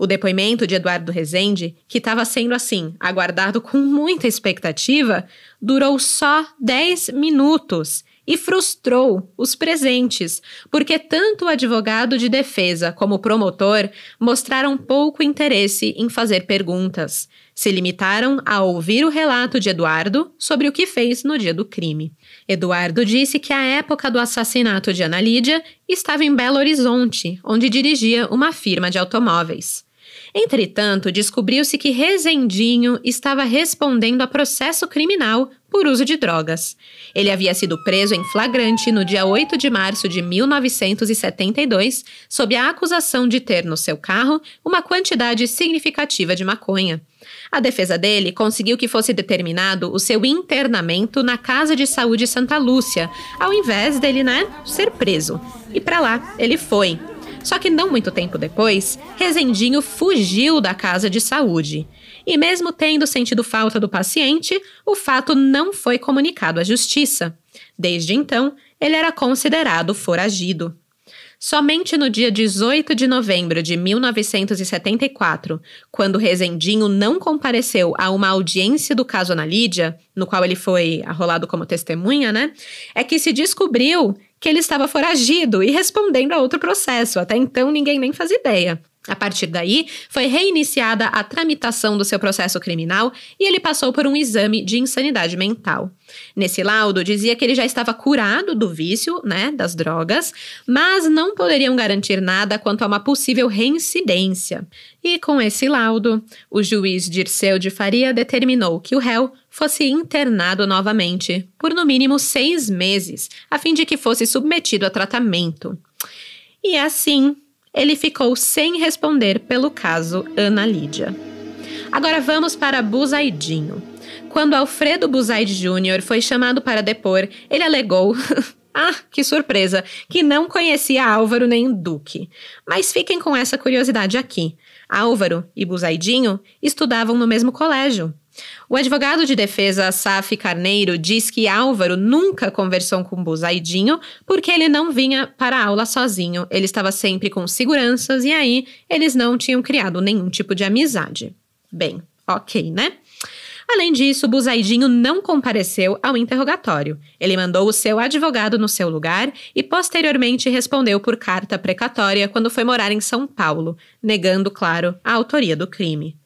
Speaker 1: O depoimento de Eduardo Rezende, que estava sendo assim, aguardado com muita expectativa, durou só 10 minutos e frustrou os presentes, porque tanto o advogado de defesa como o promotor mostraram pouco interesse em fazer perguntas. Se limitaram a ouvir o relato de Eduardo sobre o que fez no dia do crime. Eduardo disse que a época do assassinato de Ana Lídia estava em Belo Horizonte, onde dirigia uma firma de automóveis. Entretanto, descobriu-se que Rezendinho estava respondendo a processo criminal por uso de drogas. Ele havia sido preso em flagrante no dia 8 de março de 1972, sob a acusação de ter no seu carro uma quantidade significativa de maconha. A defesa dele conseguiu que fosse determinado o seu internamento na Casa de Saúde Santa Lúcia, ao invés dele, né, ser preso. E para lá ele foi, só que não muito tempo depois, Rezendinho fugiu da casa de saúde. E mesmo tendo sentido falta do paciente, o fato não foi comunicado à justiça. Desde então, ele era considerado foragido. Somente no dia 18 de novembro de 1974, quando Rezendinho não compareceu a uma audiência do caso Ana Lídia, no qual ele foi arrolado como testemunha, né? É que se descobriu que ele estava foragido e respondendo a outro processo. Até então, ninguém nem fazia ideia. A partir daí, foi reiniciada a tramitação do seu processo criminal e ele passou por um exame de insanidade mental. Nesse laudo, dizia que ele já estava curado do vício, né, das drogas, mas não poderiam garantir nada quanto a uma possível reincidência. E com esse laudo, o juiz Dirceu de Faria determinou que o réu fosse internado novamente por no mínimo seis meses, a fim de que fosse submetido a tratamento. E assim, ele ficou sem responder pelo caso Ana Lídia. Agora vamos para Buzaidinho. Quando Alfredo Buzaide Jr. foi chamado para depor, ele alegou Ah, que surpresa! Que não conhecia Álvaro nem Duque. Mas fiquem com essa curiosidade aqui. Álvaro e Buzaidinho estudavam no mesmo colégio. O advogado de defesa Saf Carneiro diz que Álvaro nunca conversou com Buzaidinho porque ele não vinha para a aula sozinho, ele estava sempre com seguranças e aí eles não tinham criado nenhum tipo de amizade. Bem, ok, né? Além disso, Buzaidinho não compareceu ao interrogatório. Ele mandou o seu advogado no seu lugar e posteriormente respondeu por carta precatória quando foi morar em São Paulo, negando, claro, a autoria do crime.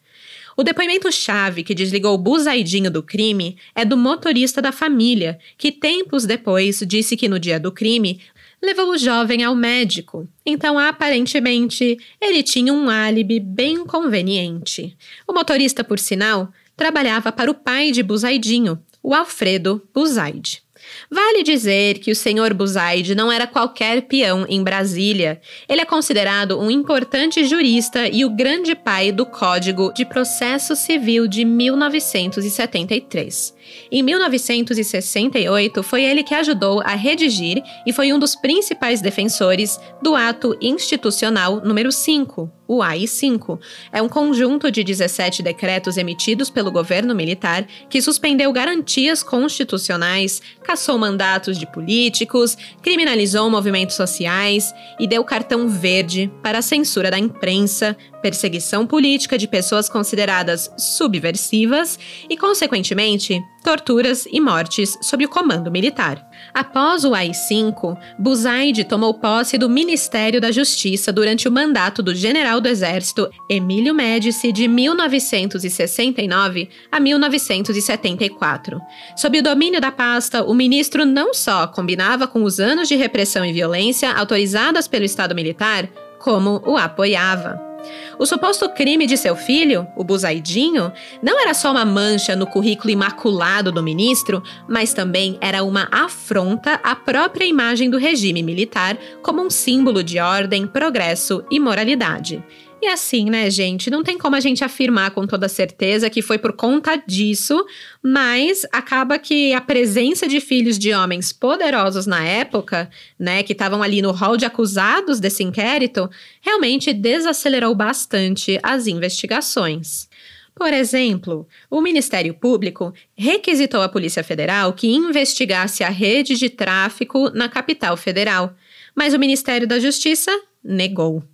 Speaker 1: O depoimento-chave que desligou Buzaidinho do crime é do motorista da família, que tempos depois disse que no dia do crime levou o jovem ao médico. Então, aparentemente, ele tinha um álibi bem conveniente. O motorista, por sinal, trabalhava para o pai de Buzaidinho, o Alfredo Buzaide. Vale dizer que o senhor Buzaide não era qualquer peão em Brasília. Ele é considerado um importante jurista e o grande pai do Código de Processo Civil de 1973. Em 1968, foi ele que ajudou a redigir e foi um dos principais defensores do Ato Institucional número 5, o AI-5 é um conjunto de 17 decretos emitidos pelo governo militar que suspendeu garantias constitucionais, cassou mandatos de políticos, criminalizou movimentos sociais e deu cartão verde para a censura da imprensa, perseguição política de pessoas consideradas subversivas e, consequentemente, torturas e mortes sob o comando militar. Após o AI-5, Buzaide tomou posse do Ministério da Justiça durante o mandato do general do Exército Emílio Médici de 1969 a 1974. Sob o domínio da pasta, o ministro não só combinava com os anos de repressão e violência autorizadas pelo Estado militar, como o apoiava. O suposto crime de seu filho, o Buzaidinho, não era só uma mancha no currículo imaculado do ministro, mas também era uma afronta à própria imagem do regime militar como um símbolo de ordem, progresso e moralidade. E assim, né, gente, não tem como a gente afirmar com toda certeza que foi por conta disso, mas acaba que a presença de filhos de homens poderosos na época, né, que estavam ali no hall de acusados desse inquérito, realmente desacelerou bastante as investigações. Por exemplo, o Ministério Público requisitou à Polícia Federal que investigasse a rede de tráfico na capital federal, mas o Ministério da Justiça negou.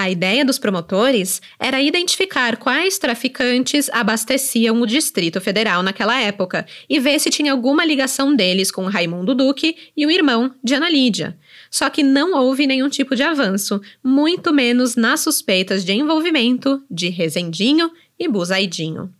Speaker 1: A ideia dos promotores era identificar quais traficantes abasteciam o Distrito Federal naquela época e ver se tinha alguma ligação deles com Raimundo Duque e o irmão de Ana Lídia. Só que não houve nenhum tipo de avanço, muito menos nas suspeitas de envolvimento de Rezendinho e Buzaidinho.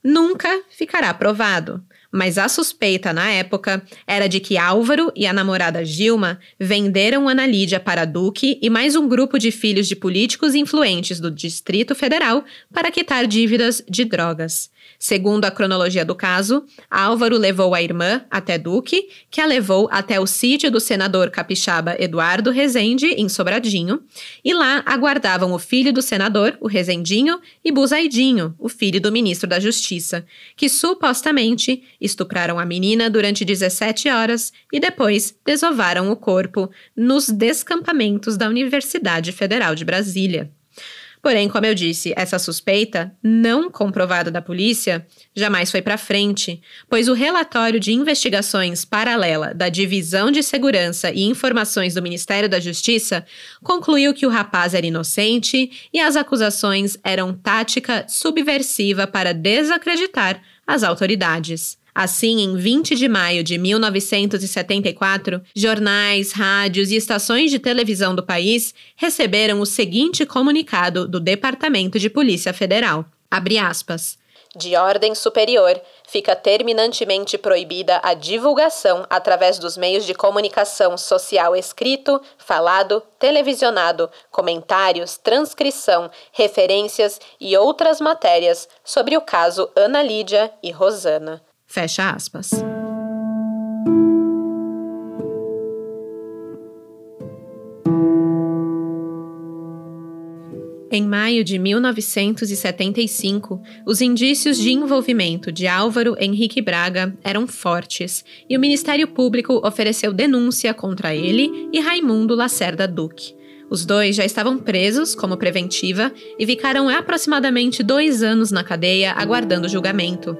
Speaker 1: Nunca ficará provado mas a suspeita na época era de que Álvaro e a namorada Gilma venderam Ana Lídia para Duque e mais um grupo de filhos de políticos influentes do Distrito Federal para quitar dívidas de drogas. Segundo a cronologia do caso, Álvaro levou a irmã até Duque, que a levou até o sítio do senador capixaba Eduardo Rezende, em Sobradinho, e lá aguardavam o filho do senador, o Rezendinho, e Buzaidinho, o filho do ministro da Justiça, que supostamente estupraram a menina durante 17 horas e depois desovaram o corpo nos descampamentos da Universidade Federal de Brasília. Porém, como eu disse, essa suspeita, não comprovada da polícia, jamais foi para frente, pois o relatório de investigações paralela da Divisão de Segurança e Informações do Ministério da Justiça concluiu que o rapaz era inocente e as acusações eram tática subversiva para desacreditar as autoridades. Assim, em 20 de maio de 1974, jornais, rádios e estações de televisão do país receberam o seguinte comunicado do Departamento de Polícia Federal. Abre aspas. De ordem superior, fica terminantemente proibida a divulgação através dos meios de comunicação social escrito, falado, televisionado, comentários, transcrição, referências e outras matérias sobre o caso Ana Lídia e Rosana. Fecha aspas. Em maio de 1975, os indícios de envolvimento de Álvaro Henrique Braga eram fortes e o Ministério Público ofereceu denúncia contra ele e Raimundo Lacerda Duque. Os dois já estavam presos como preventiva e ficaram aproximadamente dois anos na cadeia aguardando julgamento.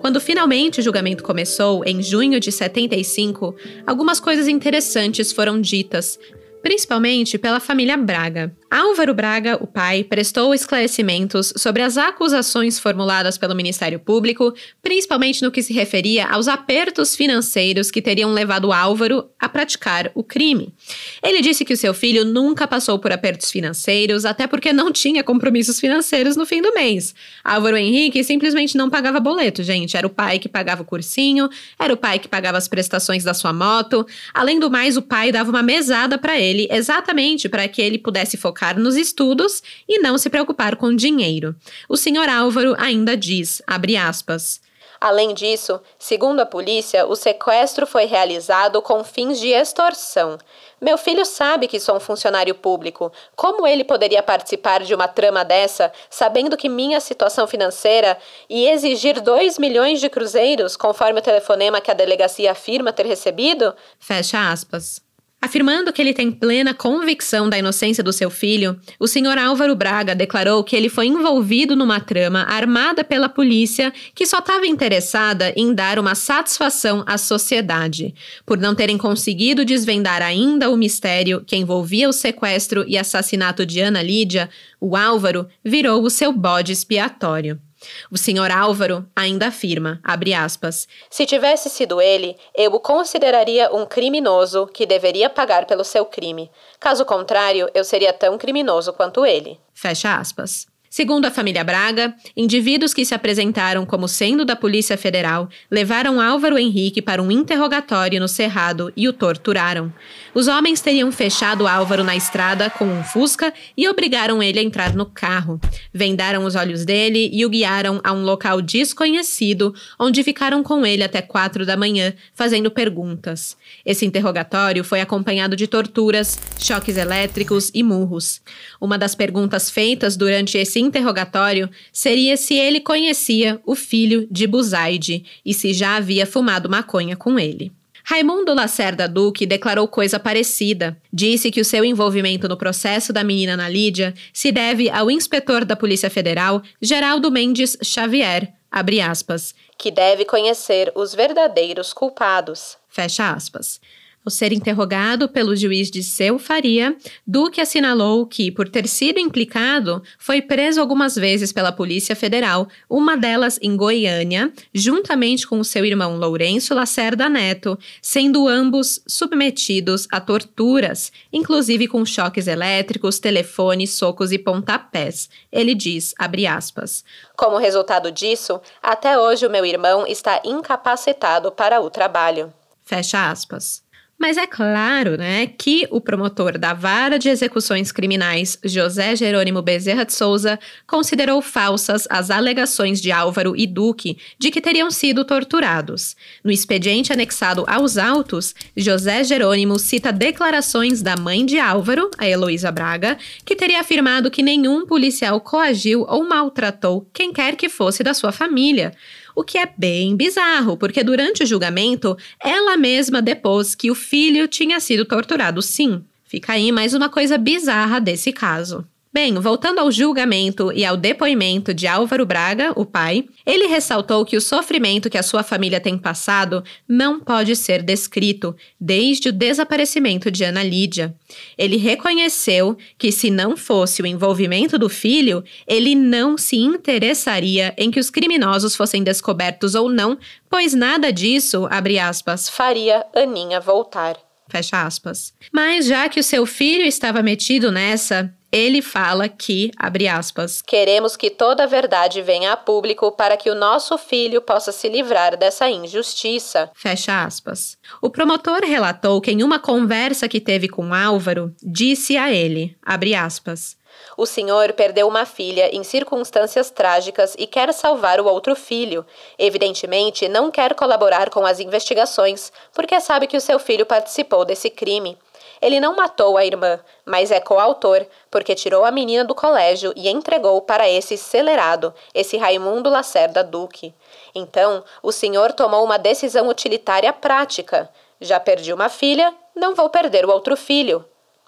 Speaker 1: Quando finalmente o julgamento começou, em junho de 75, algumas coisas interessantes foram ditas, principalmente pela família Braga. Álvaro Braga, o pai, prestou esclarecimentos sobre as acusações formuladas pelo Ministério Público, principalmente no que se referia aos apertos financeiros que teriam levado Álvaro a praticar o crime. Ele disse que o seu filho nunca passou por apertos financeiros, até porque não tinha compromissos financeiros no fim do mês. Álvaro Henrique simplesmente não pagava boleto, gente. Era o pai que pagava o cursinho, era o pai que pagava as prestações da sua moto. Além do mais, o pai dava uma mesada para ele, exatamente para que ele pudesse focar focar nos estudos e não se preocupar com dinheiro. O senhor Álvaro ainda diz, abre aspas, Além disso, segundo a polícia, o sequestro foi realizado com fins de extorsão. Meu filho sabe que sou um funcionário público. Como ele poderia participar de uma trama dessa, sabendo que minha situação financeira e exigir 2 milhões de cruzeiros, conforme o telefonema que a delegacia afirma ter recebido? Fecha aspas. Afirmando que ele tem plena convicção da inocência do seu filho, o senhor Álvaro Braga declarou que ele foi envolvido numa trama armada pela polícia que só estava interessada em dar uma satisfação à sociedade. Por não terem conseguido desvendar ainda o mistério que envolvia o sequestro e assassinato de Ana Lídia, o Álvaro virou o seu bode expiatório. O senhor Álvaro ainda afirma, aspas,
Speaker 3: se tivesse sido ele, eu o consideraria um criminoso que deveria pagar pelo seu crime. Caso contrário, eu seria tão criminoso quanto ele.
Speaker 1: Fecha aspas. Segundo a família Braga, indivíduos que se apresentaram como sendo da Polícia Federal levaram Álvaro Henrique para um interrogatório no Cerrado e o torturaram. Os homens teriam fechado Álvaro na estrada com um fusca e obrigaram ele a entrar no carro. Vendaram os olhos dele e o guiaram a um local desconhecido, onde ficaram com ele até quatro da manhã, fazendo perguntas. Esse interrogatório foi acompanhado de torturas, choques elétricos e murros. Uma das perguntas feitas durante esse interrogatório seria se ele conhecia o filho de Buzaide e se já havia fumado maconha com ele. Raimundo Lacerda Duque declarou coisa parecida. Disse que o seu envolvimento no processo da menina na Lídia se deve ao inspetor da Polícia Federal, Geraldo Mendes Xavier, aspas,
Speaker 3: que deve conhecer os verdadeiros culpados.
Speaker 1: Fecha aspas. Ao ser interrogado pelo juiz de Seu Faria, Duque assinalou que, por ter sido implicado, foi preso algumas vezes pela Polícia Federal, uma delas em Goiânia, juntamente com o seu irmão Lourenço Lacerda Neto, sendo ambos submetidos a torturas, inclusive com choques elétricos, telefones, socos e pontapés. Ele diz, aspas,
Speaker 3: Como resultado disso, até hoje o meu irmão está incapacitado para o trabalho.
Speaker 1: Fecha aspas. Mas é claro, né, que o promotor da Vara de Execuções Criminais, José Jerônimo Bezerra de Souza, considerou falsas as alegações de Álvaro e Duque de que teriam sido torturados. No expediente anexado aos autos, José Jerônimo cita declarações da mãe de Álvaro, a Heloísa Braga, que teria afirmado que nenhum policial coagiu ou maltratou quem quer que fosse da sua família o que é bem bizarro, porque durante o julgamento, ela mesma depôs que o filho tinha sido torturado sim. Fica aí mais uma coisa bizarra desse caso. Bem, voltando ao julgamento e ao depoimento de Álvaro Braga, o pai, ele ressaltou que o sofrimento que a sua família tem passado não pode ser descrito desde o desaparecimento de Ana Lídia. Ele reconheceu que, se não fosse o envolvimento do filho, ele não se interessaria em que os criminosos fossem descobertos ou não, pois nada disso, abre aspas,
Speaker 3: faria Aninha voltar.
Speaker 1: Fecha aspas. Mas já que o seu filho estava metido nessa, ele fala que, abre aspas,
Speaker 3: queremos que toda a verdade venha a público para que o nosso filho possa se livrar dessa injustiça.
Speaker 1: Fecha aspas. O promotor relatou que em uma conversa que teve com Álvaro, disse a ele, abre aspas,
Speaker 3: o senhor perdeu uma filha em circunstâncias trágicas e quer salvar o outro filho. Evidentemente, não quer colaborar com as investigações, porque sabe que o seu filho participou desse crime. Ele não matou a irmã, mas é coautor, porque tirou a menina do colégio e entregou para esse acelerado, esse Raimundo Lacerda Duque. Então, o senhor tomou uma decisão utilitária prática. Já perdi uma filha, não vou perder o outro filho.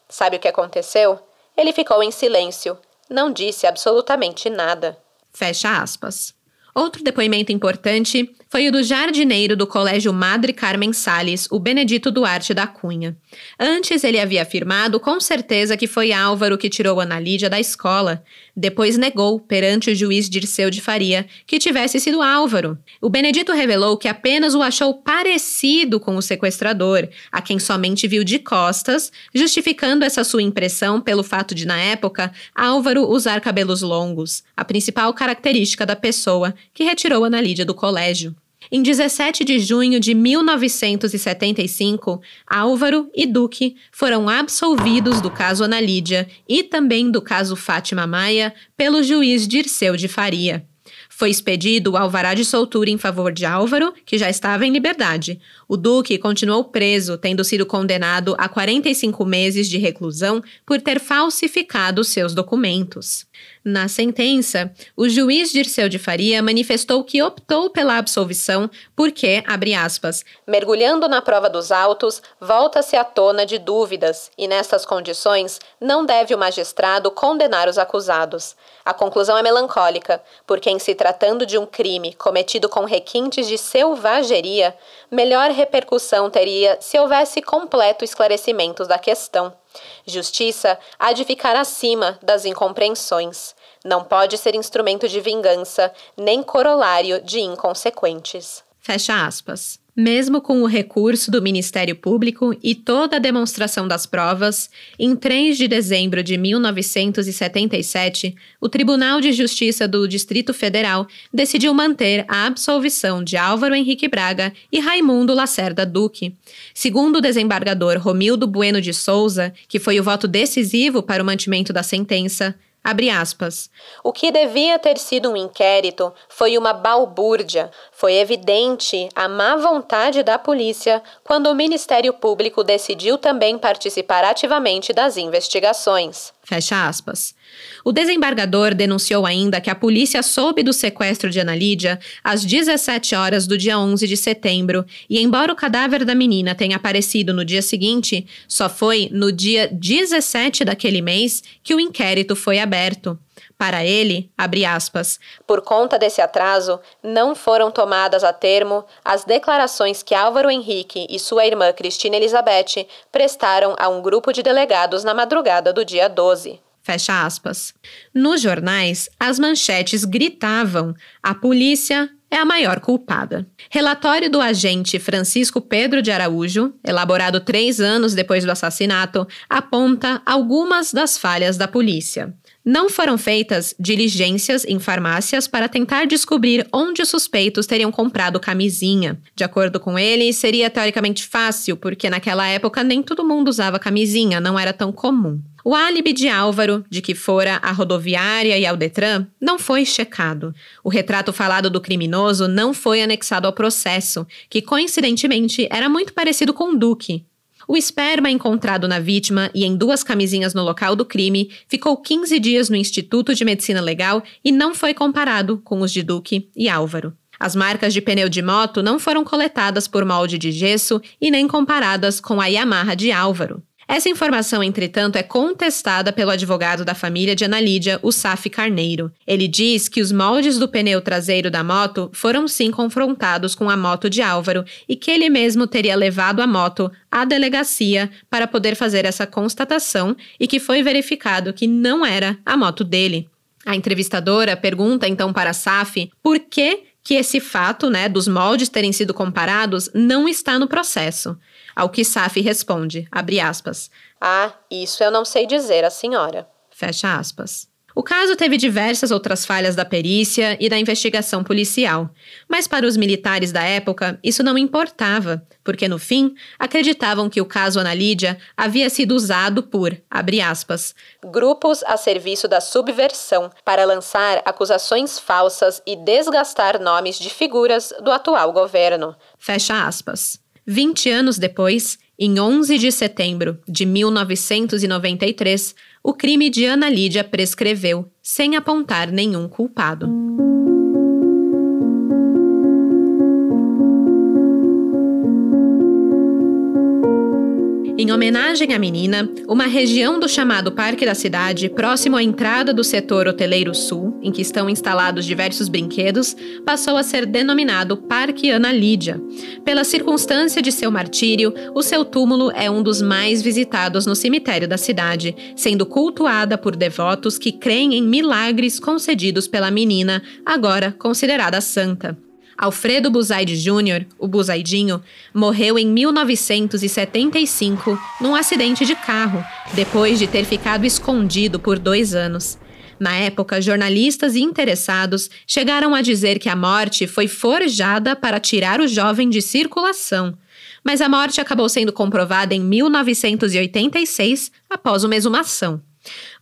Speaker 3: Sabe o que aconteceu? Ele ficou em silêncio, não disse absolutamente nada.
Speaker 1: Fecha aspas. Outro depoimento importante foi o do jardineiro do Colégio Madre Carmen Sales, o Benedito Duarte da Cunha. Antes, ele havia afirmado com certeza que foi Álvaro que tirou Ana Lídia da escola. Depois negou, perante o juiz Dirceu de Faria, que tivesse sido Álvaro. O Benedito revelou que apenas o achou parecido com o sequestrador, a quem somente viu de costas, justificando essa sua impressão pelo fato de, na época, Álvaro usar cabelos longos, a principal característica da pessoa que retirou Ana Lídia do colégio. Em 17 de junho de 1975, Álvaro e Duque foram absolvidos do caso Ana Lídia e também do caso Fátima Maia pelo juiz Dirceu de Faria. Foi expedido o alvará de soltura em favor de Álvaro, que já estava em liberdade. O Duque continuou preso, tendo sido condenado a 45 meses de reclusão por ter falsificado seus documentos. Na sentença, o juiz Dirceu de Faria manifestou que optou pela absolvição porque, abre aspas,
Speaker 3: mergulhando na prova dos autos, volta-se à tona de dúvidas e, nestas condições, não deve o magistrado condenar os acusados. A conclusão é melancólica, porque, se tratando de um crime cometido com requintes de selvageria, melhor repercussão teria se houvesse completo esclarecimento da questão. Justiça há de ficar acima das incompreensões. Não pode ser instrumento de vingança, nem corolário de inconsequentes.
Speaker 1: Fecha aspas. Mesmo com o recurso do Ministério Público e toda a demonstração das provas, em 3 de dezembro de 1977, o Tribunal de Justiça do Distrito Federal decidiu manter a absolvição de Álvaro Henrique Braga e Raimundo Lacerda Duque. Segundo o desembargador Romildo Bueno de Souza, que foi o voto decisivo para o mantimento da sentença, Abre aspas.
Speaker 3: O que devia ter sido um inquérito foi uma balbúrdia. Foi evidente a má vontade da polícia quando o Ministério Público decidiu também participar ativamente das investigações.
Speaker 1: Fecha aspas. O desembargador denunciou ainda que a polícia soube do sequestro de Ana Lídia às 17 horas do dia 11 de setembro e, embora o cadáver da menina tenha aparecido no dia seguinte, só foi no dia 17 daquele mês que o inquérito foi aberto. Para ele, abre aspas,
Speaker 3: por conta desse atraso, não foram tomadas a termo as declarações que Álvaro Henrique e sua irmã Cristina Elizabeth prestaram a um grupo de delegados na madrugada do dia 12.
Speaker 1: Fecha aspas. Nos jornais, as manchetes gritavam: a polícia é a maior culpada. Relatório do agente Francisco Pedro de Araújo, elaborado três anos depois do assassinato, aponta algumas das falhas da polícia. Não foram feitas diligências em farmácias para tentar descobrir onde os suspeitos teriam comprado camisinha. De acordo com ele, seria teoricamente fácil, porque naquela época nem todo mundo usava camisinha, não era tão comum. O álibi de Álvaro, de que fora à rodoviária e ao Detran, não foi checado. O retrato falado do criminoso não foi anexado ao processo, que coincidentemente era muito parecido com o Duque, o esperma encontrado na vítima e em duas camisinhas no local do crime ficou 15 dias no Instituto de Medicina Legal e não foi comparado com os de Duque e Álvaro. As marcas de pneu de moto não foram coletadas por molde de gesso e nem comparadas com a Yamaha de Álvaro. Essa informação, entretanto, é contestada pelo advogado da família de Ana Lídia, o Saf Carneiro. Ele diz que os moldes do pneu traseiro da moto foram sim confrontados com a moto de Álvaro e que ele mesmo teria levado a moto à delegacia para poder fazer essa constatação e que foi verificado que não era a moto dele. A entrevistadora pergunta então para Saf por que que esse fato, né, dos moldes terem sido comparados não está no processo. Ao que Saf responde, abre aspas.
Speaker 3: Ah, isso eu não sei dizer a senhora.
Speaker 1: Fecha aspas. O caso teve diversas outras falhas da perícia e da investigação policial, mas para os militares da época isso não importava, porque no fim acreditavam que o caso Ana Lídia havia sido usado por, abre aspas,
Speaker 3: grupos a serviço da subversão para lançar acusações falsas e desgastar nomes de figuras do atual governo.
Speaker 1: Fecha aspas. 20 anos depois, em 11 de setembro de 1993, o crime de Ana Lídia prescreveu, sem apontar nenhum culpado. Em homenagem à menina, uma região do chamado Parque da Cidade, próximo à entrada do setor hoteleiro sul, em que estão instalados diversos brinquedos, passou a ser denominado Parque Ana Lídia. Pela circunstância de seu martírio, o seu túmulo é um dos mais visitados no cemitério da cidade, sendo cultuada por devotos que creem em milagres concedidos pela menina, agora considerada santa. Alfredo Buzaide Jr., o Buzaidinho, morreu em 1975 num acidente de carro, depois de ter ficado escondido por dois anos. Na época, jornalistas e interessados chegaram a dizer que a morte foi forjada para tirar o jovem de circulação. Mas a morte acabou sendo comprovada em 1986 após uma exumação.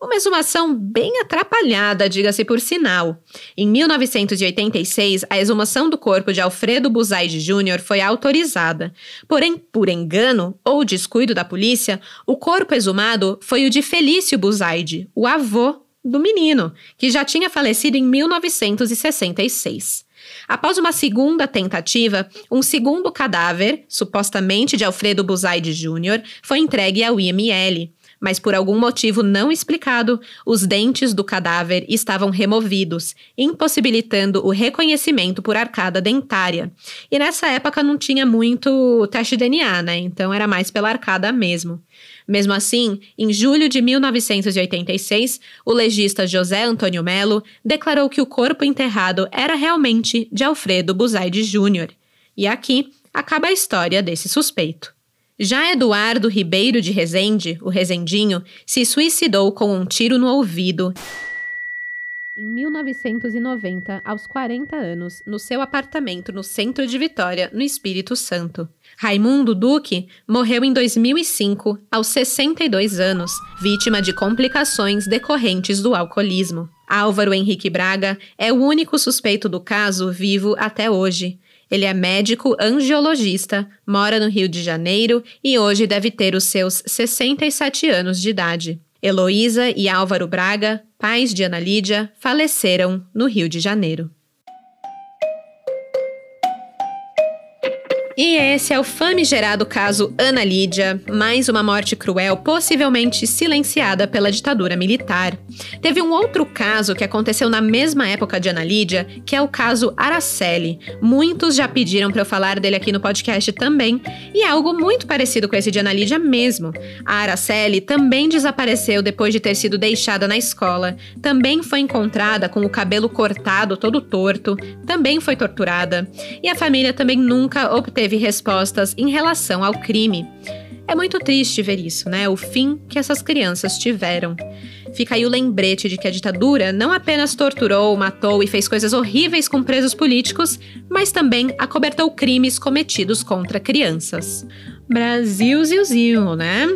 Speaker 1: Uma exumação bem atrapalhada, diga-se por sinal. Em 1986, a exumação do corpo de Alfredo Buzaide Jr. foi autorizada. Porém, por engano ou descuido da polícia, o corpo exumado foi o de Felício Buzaide, o avô do menino, que já tinha falecido em 1966. Após uma segunda tentativa, um segundo cadáver, supostamente de Alfredo Buzaide Jr., foi entregue ao IML. Mas por algum motivo não explicado, os dentes do cadáver estavam removidos, impossibilitando o reconhecimento por arcada dentária. E nessa época não tinha muito teste DNA, né? Então era mais pela arcada mesmo. Mesmo assim, em julho de 1986, o legista José Antônio Melo declarou que o corpo enterrado era realmente de Alfredo Buzaide Júnior. E aqui acaba a história desse suspeito. Já Eduardo Ribeiro de Rezende, o Rezendinho, se suicidou com um tiro no ouvido em 1990, aos 40 anos, no seu apartamento no centro de Vitória, no Espírito Santo. Raimundo Duque morreu em 2005, aos 62 anos, vítima de complicações decorrentes do alcoolismo. Álvaro Henrique Braga é o único suspeito do caso vivo até hoje. Ele é médico angiologista, mora no Rio de Janeiro e hoje deve ter os seus 67 anos de idade. Heloísa e Álvaro Braga, pais de Ana Lídia, faleceram no Rio de Janeiro. E esse é o famigerado caso Ana Lídia, mais uma morte cruel, possivelmente silenciada pela ditadura militar. Teve um outro caso que aconteceu na mesma época de Ana Lídia, que é o caso Araceli. Muitos já pediram para eu falar dele aqui no podcast também, e é algo muito parecido com esse de Ana Lídia mesmo. A Araceli também desapareceu depois de ter sido deixada na escola, também foi encontrada com o cabelo cortado todo torto, também foi torturada, e a família também nunca obteve teve respostas em relação ao crime. É muito triste ver isso, né? O fim que essas crianças tiveram. Fica aí o lembrete de que a ditadura não apenas torturou, matou e fez coisas horríveis com presos políticos, mas também acobertou crimes cometidos contra crianças. Brasil, Zil, né?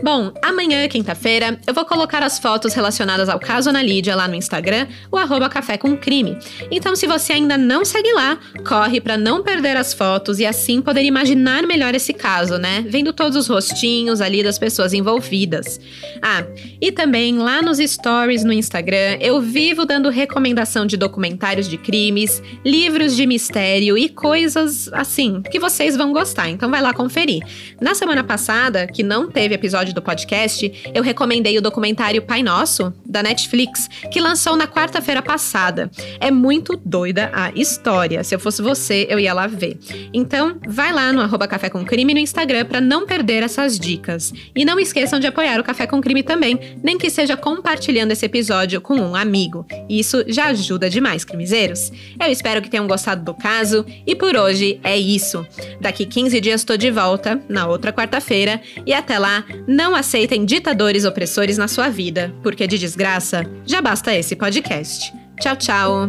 Speaker 1: Bom, amanhã, quinta-feira, eu vou colocar as fotos relacionadas ao caso Ana Lídia lá no Instagram, o arroba Café com Crime. Então, se você ainda não segue lá, corre para não perder as fotos e assim poder imaginar melhor esse caso, né? Vendo todos os rostinhos ali das pessoas envolvidas. Ah, e também lá nos stories no Instagram, eu vivo dando recomendação de documentários de crimes, livros de mistério e coisas assim que vocês vão gostar. Então, vai lá conferir. Na semana passada, que não teve episódio episódio do podcast, eu recomendei o documentário Pai Nosso, da Netflix, que lançou na quarta-feira passada. É muito doida a história. Se eu fosse você, eu ia lá ver. Então, vai lá no arroba Café com Crime no Instagram para não perder essas dicas. E não esqueçam de apoiar o Café com Crime também, nem que seja compartilhando esse episódio com um amigo. Isso já ajuda demais, crimezeiros. Eu espero que tenham gostado do caso e por hoje é isso. Daqui 15 dias estou de volta, na outra quarta-feira, e até lá, não aceitem ditadores opressores na sua vida, porque de desgraça já basta esse podcast. Tchau, tchau!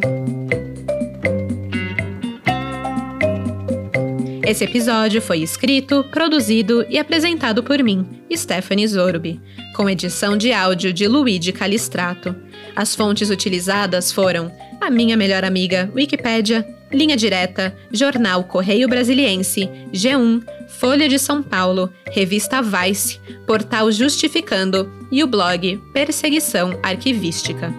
Speaker 1: Esse episódio foi escrito, produzido e apresentado por mim, Stephanie Zorbi, com edição de áudio de Luigi Calistrato. As fontes utilizadas foram a minha melhor amiga, Wikipédia, Linha Direta, Jornal Correio Brasiliense, G1, Folha de São Paulo, Revista Vice, Portal Justificando e o blog Perseguição Arquivística.